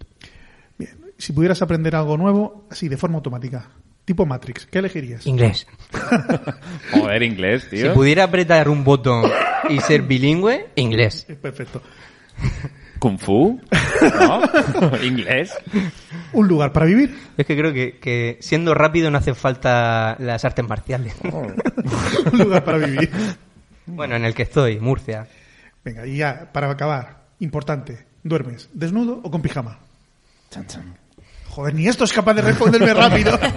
Bien. Si pudieras aprender algo nuevo, así, de forma automática, tipo Matrix, ¿qué elegirías? Inglés. <laughs> joder, inglés, Si tío. pudiera apretar un botón y ser bilingüe, inglés. Eh, Perfecto. Kung Fu, ¿no? <laughs> inglés. Un lugar para vivir. Es que creo que, que siendo rápido no hacen falta las artes marciales. <laughs> Un lugar para vivir. bueno, en el que estoy, Murcia. Venga, y ya, para acabar, importante, ¿duermes desnudo o con pijama? Chan, chan. Joder, ni esto es capaz de responderme rápido. <laughs>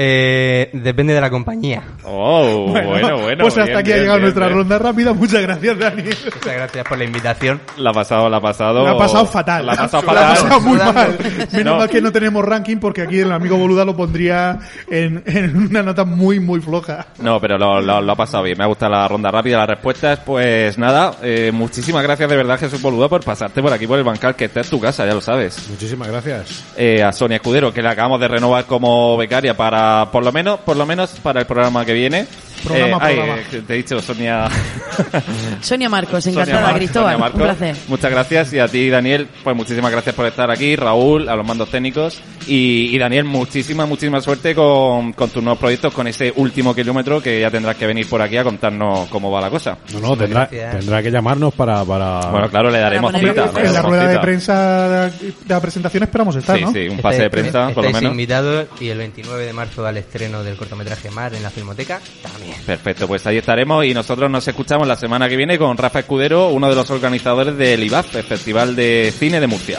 Eh, depende de la compañía. Oh, <laughs> bueno, bueno. Pues hasta bien, aquí ha llegado bien, nuestra bien. ronda rápida. Muchas gracias, Dani. Muchas gracias por la invitación. La ha pasado, la ha pasado. La ha pasado fatal. La ha pasado La ha fatal. pasado muy mal. <laughs> Menos No. mal que no tenemos ranking porque aquí el amigo Boluda lo pondría en, en una nota muy, muy floja. No, pero lo, lo- lo ha pasado bien. Me ha gustado la ronda rápida. Las respuestas, pues nada. eh, muchísimas gracias de verdad, Jesús Boluda, por pasarte por aquí por el bancal, que está en tu casa, ya lo sabes. Muchísimas gracias. Eh, a Sonia Escudero, que la acabamos de renovar como becaria para, por lo menos, por lo menos para el programa que viene. Programa, Eh, programa. eh, te he dicho, Sonia. <laughs> Sonia Marcos, Sonia encantada, Mar- Cristóbal. Sonia Marcos, Un placer. Muchas gracias. Y a ti, Daniel, pues muchísimas gracias por estar aquí. Raúl, a los mandos técnicos. Y, y Daniel, muchísima, muchísima suerte con, con tus nuevos proyectos, con ese último kilómetro que ya tendrás que venir por aquí a contarnos cómo va la cosa. No, no, tendrá, tendrá que llamarnos para... para... Bueno, claro, le daremos cita. En la rueda de prensa de la presentación esperamos estar, Sí, ¿no? sí, un pase de Estáis- prensa, por lo menos. invitados y el 29 de marzo al estreno del cortometraje Mar en la Filmoteca también. Perfecto, pues ahí estaremos y nosotros nos escuchamos la semana que viene con Rafa Escudero, uno de los organizadores del IBAF, el Festival de Cine de Murcia.